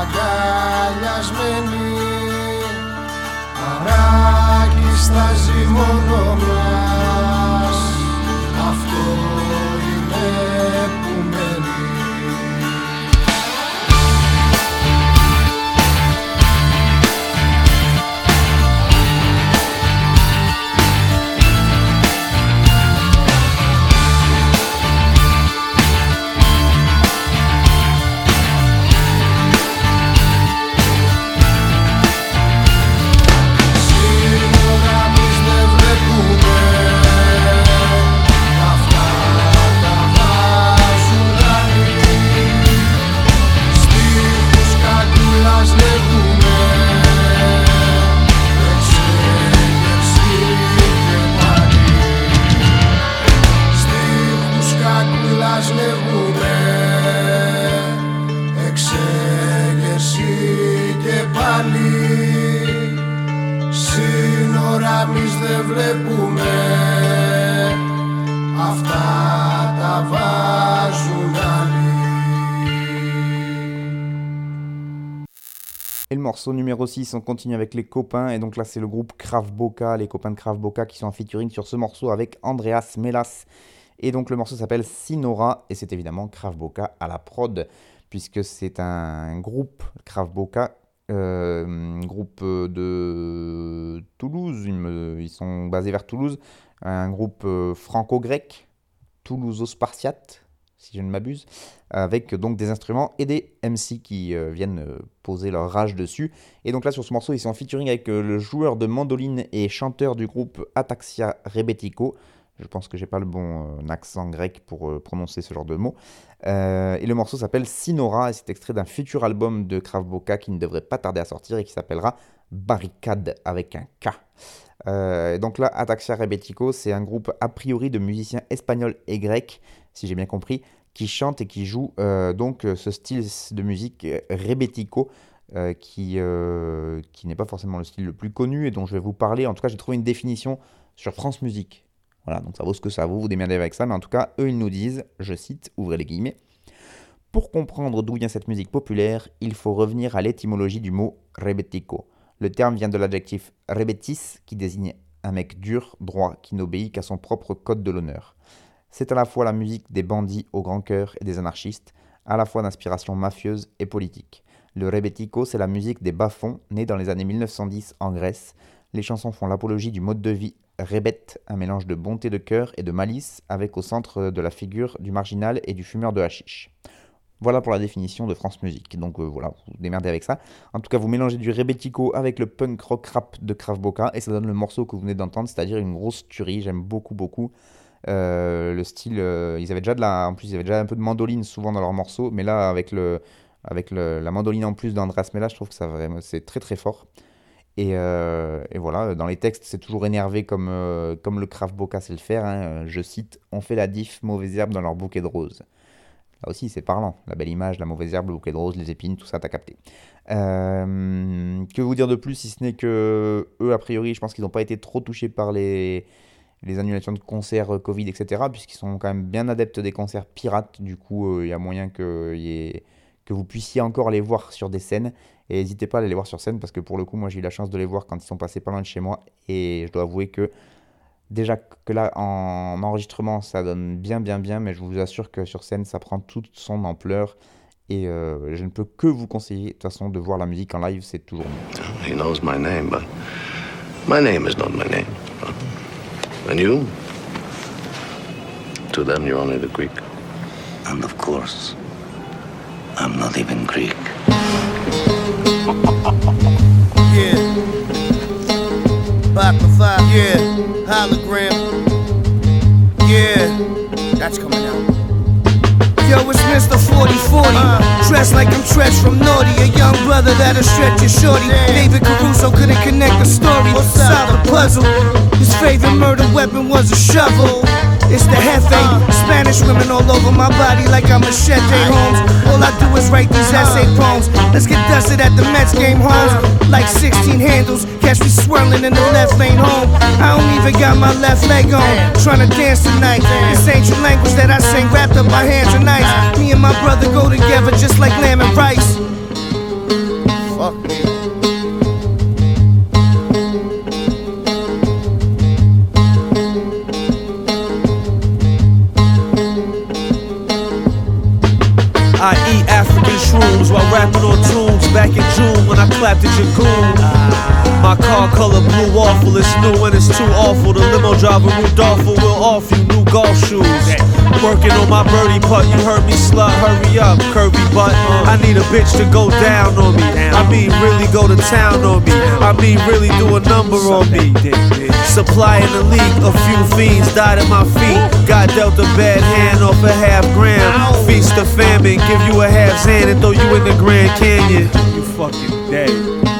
αγκαλιασμένη παράγεις θα ζει numéro 6, on continue avec les copains. Et donc là, c'est le groupe Krav Boca, les copains de Krav Boca qui sont en featuring sur ce morceau avec Andreas Melas. Et donc le morceau s'appelle Sinora. Et c'est évidemment Krav Boca à la prod, puisque c'est un groupe Krav Boca euh, groupe de Toulouse, ils, sont basés vers Toulouse, un groupe franco-grec, Toulouso-Spartiate, si je ne m'abuse, avec donc des instruments et des MC qui viennent poser leur rage dessus. Et donc là sur ce morceau, ils sont en featuring avec le joueur de mandoline et chanteur du groupe Ataxia Rebetico. Je pense que j'ai pas le bon euh, accent grec pour euh, prononcer ce genre de mots. Euh, et le morceau s'appelle Sinora et c'est extrait d'un futur album de Krav Boka qui ne devrait pas tarder à sortir et qui s'appellera Barricade avec un K. donc là, Ataxia Rebetico, c'est un groupe a priori de musiciens espagnols et grecs, si j'ai bien compris, qui chantent et qui jouent donc ce style de musique rebetico. qui, qui n'est pas forcément le style le plus connu et dont je vais vous parler. En tout cas, j'ai trouvé une définition sur France Musique voilà, donc ça vaut ce que ça vaut, vous démerdez avec ça, mais en tout cas, eux, ils nous disent, je cite, ouvrez les guillemets, pour comprendre d'où vient cette musique populaire, il faut revenir à l'étymologie du mot rebetico. Le terme vient de l'adjectif rebetis, qui désigne un mec dur, droit, qui n'obéit qu'à son propre code de l'honneur. C'est à la fois la musique des bandits au grand cœur et des anarchistes, à la fois d'inspiration mafieuse et politique. Le rebetico, c'est la musique des bas-fonds, née dans les années 1910 en Grèce. Les chansons font l'apologie du mode de vie Rébette, un mélange de bonté de cœur et de malice, avec au centre de la figure du marginal et du fumeur de hashish. Voilà pour la définition de France Musique. Donc euh, voilà, vous, démerdez avec ça. En tout cas, vous mélangez du rebetico avec le punk rock rap de Krav Boka et ça donne le morceau que vous venez d'entendre, c'est-à-dire une grosse tuerie. J'aime beaucoup, beaucoup euh, le style. Euh, ils avaient déjà de la, en plus, ils avaient déjà un peu de mandoline souvent dans leurs morceaux, mais là, avec le, avec la mandoline en plus d'Andras Mela, je trouve que ça vraiment, c'est très très fort. Euh, et, voilà, dans les textes, c'est toujours énervé comme, euh, comme le Krav Boka sait le faire. Hein. Je cite On fait la diff, mauvaise herbe dans leur bouquet de roses. Là aussi, c'est parlant. La belle image, la mauvaise herbe, le bouquet de roses, les épines, tout ça, t'as capté. Euh, que vous dire de plus si ce n'est que eux, a priori, je pense qu'ils n'ont pas été trop touchés par les, les annulations de concerts Covid, etc., puisqu'ils sont quand même bien adeptes des concerts pirates. Du coup, il y a moyen que, que vous puissiez encore les voir sur des scènes. Et n'hésitez pas à aller les voir sur scène parce que pour le coup, moi j'ai eu la chance de les voir quand ils sont passés pas loin de chez moi. Et je dois avouer que déjà que là en enregistrement ça donne bien bien bien, mais je vous assure que sur scène ça prend toute son ampleur. Et euh, je ne peux que vous conseiller de toute façon de voir la musique en live, c'est toujours mieux. He knows my name, but my name is not my name. And you? To them you're only the Greek. And of course, I'm not even Greek. yeah. Back for five. Yeah. Hologram. Yeah. That's coming out. Yo, it's Mr. 4040. Uh, Dressed like I'm Tresh from Naughty. A young brother that'll stretch your shorty. David Caruso couldn't connect the story. Solve the puzzle. His favorite murder weapon was a shovel. It's the Hefe. Spanish women all over my body like I'm a Machete Holmes. All I do is write these essay poems. Let's get dusted at the Mets game homes. Like 16 handles, catch me swirling in the left lane home. I don't even got my left leg on. Trying to dance tonight. This ancient language that I sing wrapped up my hands and knives. Me and my brother go together just like lamb and rice. Fuck me. When I clapped at your goon. My car color blue awful, it's new and it's too awful. The limo driver Rudolfo will offer you new golf shoes. Working on my birdie putt, you heard me slut, hurry up, curvy butt. I need a bitch to go down on me. I mean, really go to town on me. I mean, really do a number on me. Supply in the league, a few fiends died at my feet. Got dealt a bad hand off a half gram. Feast the famine, give you a half hand and throw you in the Grand Canyon. You fucking dead.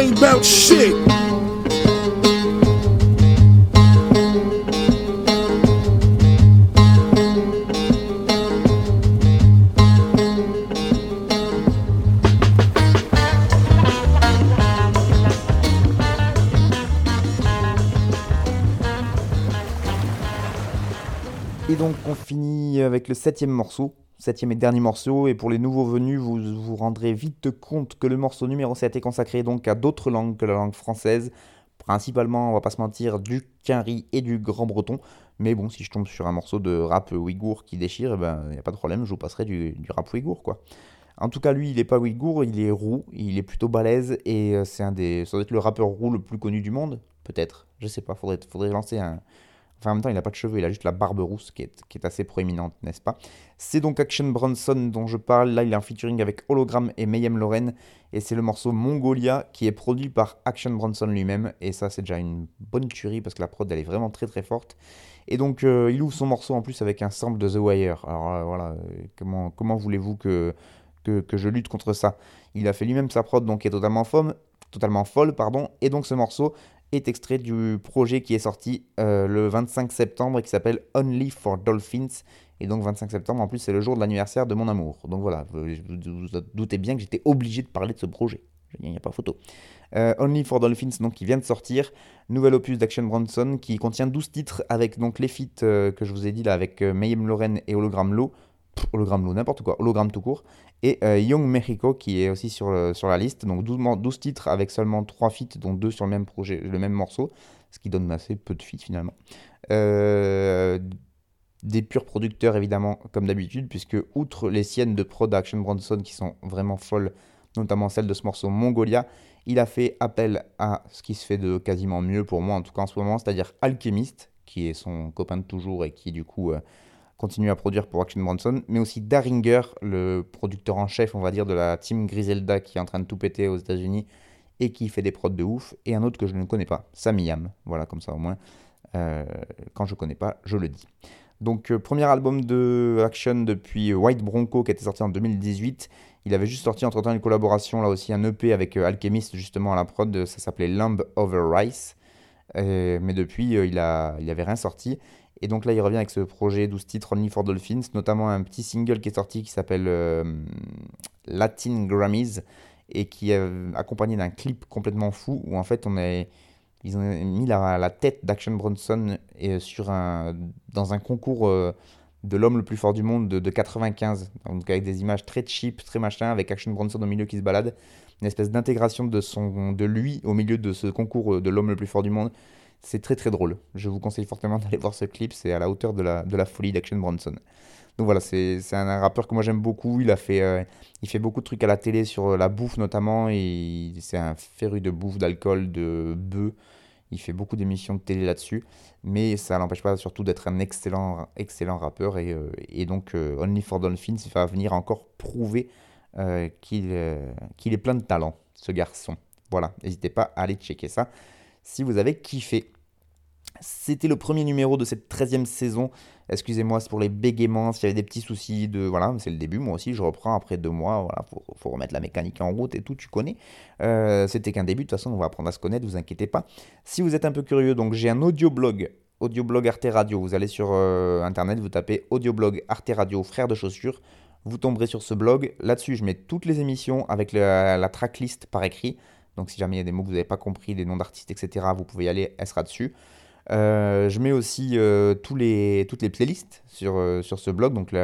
Et donc on finit avec le septième morceau, septième et dernier morceau, et pour les nouveaux venus, vous vous rendrez vite compte que le morceau numéro 7 est consacré donc à d'autres langues que la langue française, principalement, on va pas se mentir, du quinri et du grand breton, mais bon, si je tombe sur un morceau de rap ouïghour qui déchire, il ben, n'y a pas de problème, je vous passerai du, du rap ouïghour, quoi. En tout cas, lui, il n'est pas ouïghour, il est roux, il est plutôt balèze, et euh, c'est un des... Ça doit être le rappeur roux le plus connu du monde, peut-être, je sais pas, faudrait, faudrait lancer un... Enfin, en même temps, il n'a pas de cheveux, il a juste la barbe rousse qui est, assez proéminente, n'est-ce pas? C'est donc Action Bronson dont je parle. Là, il est en featuring avec Hologram et Mayhem Loren. Et c'est le morceau Mongolia qui est produit par Action Bronson lui-même. Et ça, c'est déjà une bonne tuerie parce que la prod, elle est vraiment très très forte. Et donc, euh, il ouvre son morceau en plus avec un sample de The Wire. Alors euh, voilà, euh, comment, voulez-vous que, que, je lutte contre ça? Il a fait lui-même sa prod, donc est totalement folle, totalement folle, pardon. Et donc, ce morceau est extrait du projet qui est sorti euh, le 25 septembre et qui s'appelle Only for Dolphins. Et donc 25 septembre, en plus, c'est le jour de l'anniversaire de mon amour. Donc voilà, vous vous, doutez bien que j'étais obligé de parler de ce projet. Il n'y a pas photo. Euh, Only for Dolphins, donc, qui vient de sortir. Nouvel opus d'Action Bronson qui contient 12 titres avec donc les feats euh, que je vous ai dit là avec Mayhem Loren et Hologram Low. Pff, Hologram Low, n'importe quoi. Hologram tout court. Et euh, Young Mexico qui est aussi sur, sur la liste. Donc 12, mor- 12 titres avec seulement 3 feats, dont 2 sur le même projet, le même morceau. Ce qui donne assez peu de feats finalement. Euh, des purs producteurs évidemment comme d'habitude puisque outre les siennes de prod Action Bronson qui sont vraiment folles notamment celle de ce morceau Mongolia il a fait appel à ce qui se fait de quasiment mieux pour moi en tout cas en ce moment c'est à dire Alchemist qui est son copain de toujours et qui du coup euh, continue à produire pour Action Bronson mais aussi Daringer le producteur en chef on va dire de la team Griselda qui est en train de tout péter aux états unis et qui fait des prods de ouf et un autre que je ne connais pas Sammy Yam voilà comme ça au moins euh, quand je connais pas je le dis donc, euh, premier album de Action depuis euh, White Bronco qui était sorti en 2018. Il avait juste sorti entre temps une collaboration, là aussi un EP avec Alchemist justement à la prod. Ça s'appelait Lamb Over Rice. Mais depuis, il, a, il avait rien sorti. Et donc là, il revient avec ce projet 12 titres Only for Dolphins, notamment un petit single qui est sorti qui s'appelle euh, Latin Grammys et qui est euh, accompagné d'un clip complètement fou où en fait on est ils ont mis la, tête d'Action Bronson et sur un, dans un concours euh, de l'homme le plus fort du monde de, de 95, donc avec des images très cheap, très machin, avec Action Bronson au milieu qui se balade, une espèce d'intégration de, de lui au milieu de ce concours euh, de l'homme le plus fort du monde. C'est très très drôle. Je vous conseille fortement d'aller voir ce clip, c'est à la hauteur de la, de la folie d'Action Bronson. Donc voilà, c'est un, rappeur que moi j'aime beaucoup. Il a fait, euh, il fait beaucoup de trucs à la télé sur euh, la bouffe notamment. C'est un féru de bouffe, d'alcool, de bœufs. Il fait beaucoup d'émissions de télé là-dessus. Mais ça l'empêche pas surtout d'être un excellent, excellent rappeur. Et, euh, et donc Only for Dolphins va venir encore prouver qu'il qu'il est plein de talent, ce garçon. Voilà, n'hésitez pas à aller checker ça si vous avez kiffé. C'était le premier numéro de cette 13e saison. Excusez-moi, c'est pour les bégaiements, s'il y avait des petits soucis de... Voilà, c'est le début, moi aussi, je reprends après deux mois, voilà, faut, remettre la mécanique en route et tout, tu connais. Euh, C'était qu'un début, de toute façon, on va apprendre à se connaître, vous inquiétez pas. Si vous êtes un peu curieux, donc j'ai un audioblog, audioblog Arte Radio, vous allez sur euh, Internet, vous tapez audioblog Arte Radio, frère de chaussures, vous tomberez sur ce blog. Là-dessus, je mets toutes les émissions avec la tracklist par écrit. Donc si jamais il y a des mots que vous n'avez pas compris, des noms d'artistes, etc., vous pouvez y aller, elle sera dessus. Euh, je mets aussi euh, toutes les playlists sur, euh, sur ce blog. Donc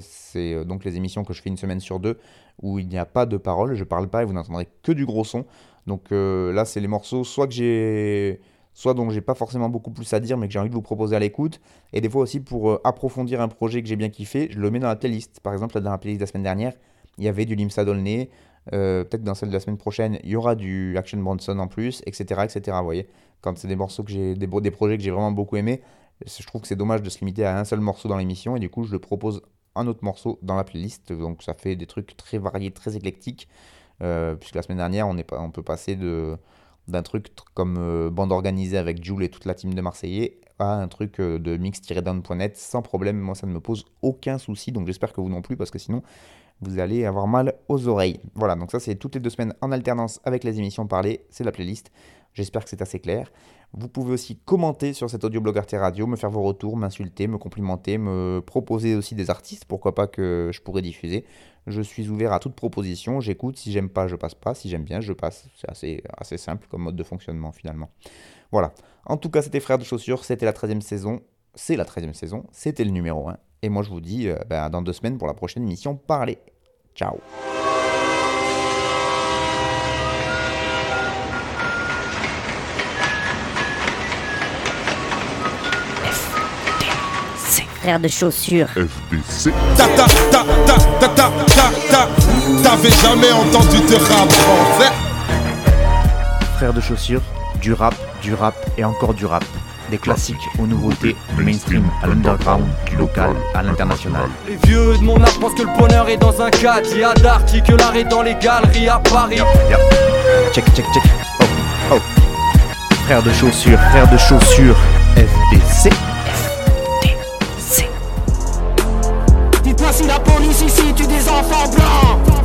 c'est donc les émissions que je fais une semaine sur deux où il n'y a pas de parole, je parle pas et vous n'entendrez que du gros son. Donc là, c'est les morceaux soit que j'ai soit dont j'ai pas forcément beaucoup plus à dire mais que j'ai envie de vous proposer à l'écoute et des fois aussi pour approfondir un projet que j'ai bien kiffé, je le mets dans la playlist. Par exemple, dans la playlist de la semaine dernière, il y avait du Limsa Dolné, euh, peut-être dans celle de la semaine prochaine, il y aura du Action Bronson en plus, etc. etc. Voyez, quand c'est des morceaux que j'ai, des, des projets que j'ai vraiment beaucoup aimé, je trouve que c'est dommage de se limiter à un seul morceau dans l'émission et du coup, je le propose un autre morceau dans la playlist. Donc ça fait des trucs très variés, très éclectiques. Euh, puisque la semaine dernière, on, est on peut passer de, d'un truc tr- comme euh, bande organisée avec Jules et toute la team de Marseillais à un truc euh, de mix-down.net sans problème. Moi, ça ne me pose aucun souci. Donc j'espère que vous non plus, parce que sinon, vous allez avoir mal aux oreilles. Voilà, donc ça c'est toutes les deux semaines en alternance avec les émissions parlées, c'est la playlist. J'espère que c'est assez clair. Vous pouvez aussi commenter sur cet audioblog Arte Radio, me faire vos retours, m'insulter, me complimenter, me proposer aussi des artistes, pourquoi pas que je pourrais diffuser. Je suis ouvert à toute proposition, j'écoute, si j'aime pas, je passe pas, si j'aime bien, je passe. C'est assez, assez simple comme mode de fonctionnement finalement. Voilà. En tout cas, c'était Frères de Chaussures, c'était la 13e saison, c'est la 13e saison, c'était le numéro 1. Et moi je vous dis euh, ben, dans deux semaines pour la prochaine émission Parlez. Ciao Frère de chaussures. FDC. Ta ta ta ta ta ta ta ta. T'avais jamais entendu de rap français Frère de chaussures, du rap, du rap et encore du rap. Des classiques aux nouveautés, du mainstream à l'underground, du local à l'international. Les vieux de mon art pensent que le bonheur est dans un cadre. Il y a Darty que l'art est dans les galeries à Paris. Check, check, check. Oh, oh. Frère de chaussures, frère de chaussures, FDC. Dites-moi si la police ici tue des enfants blancs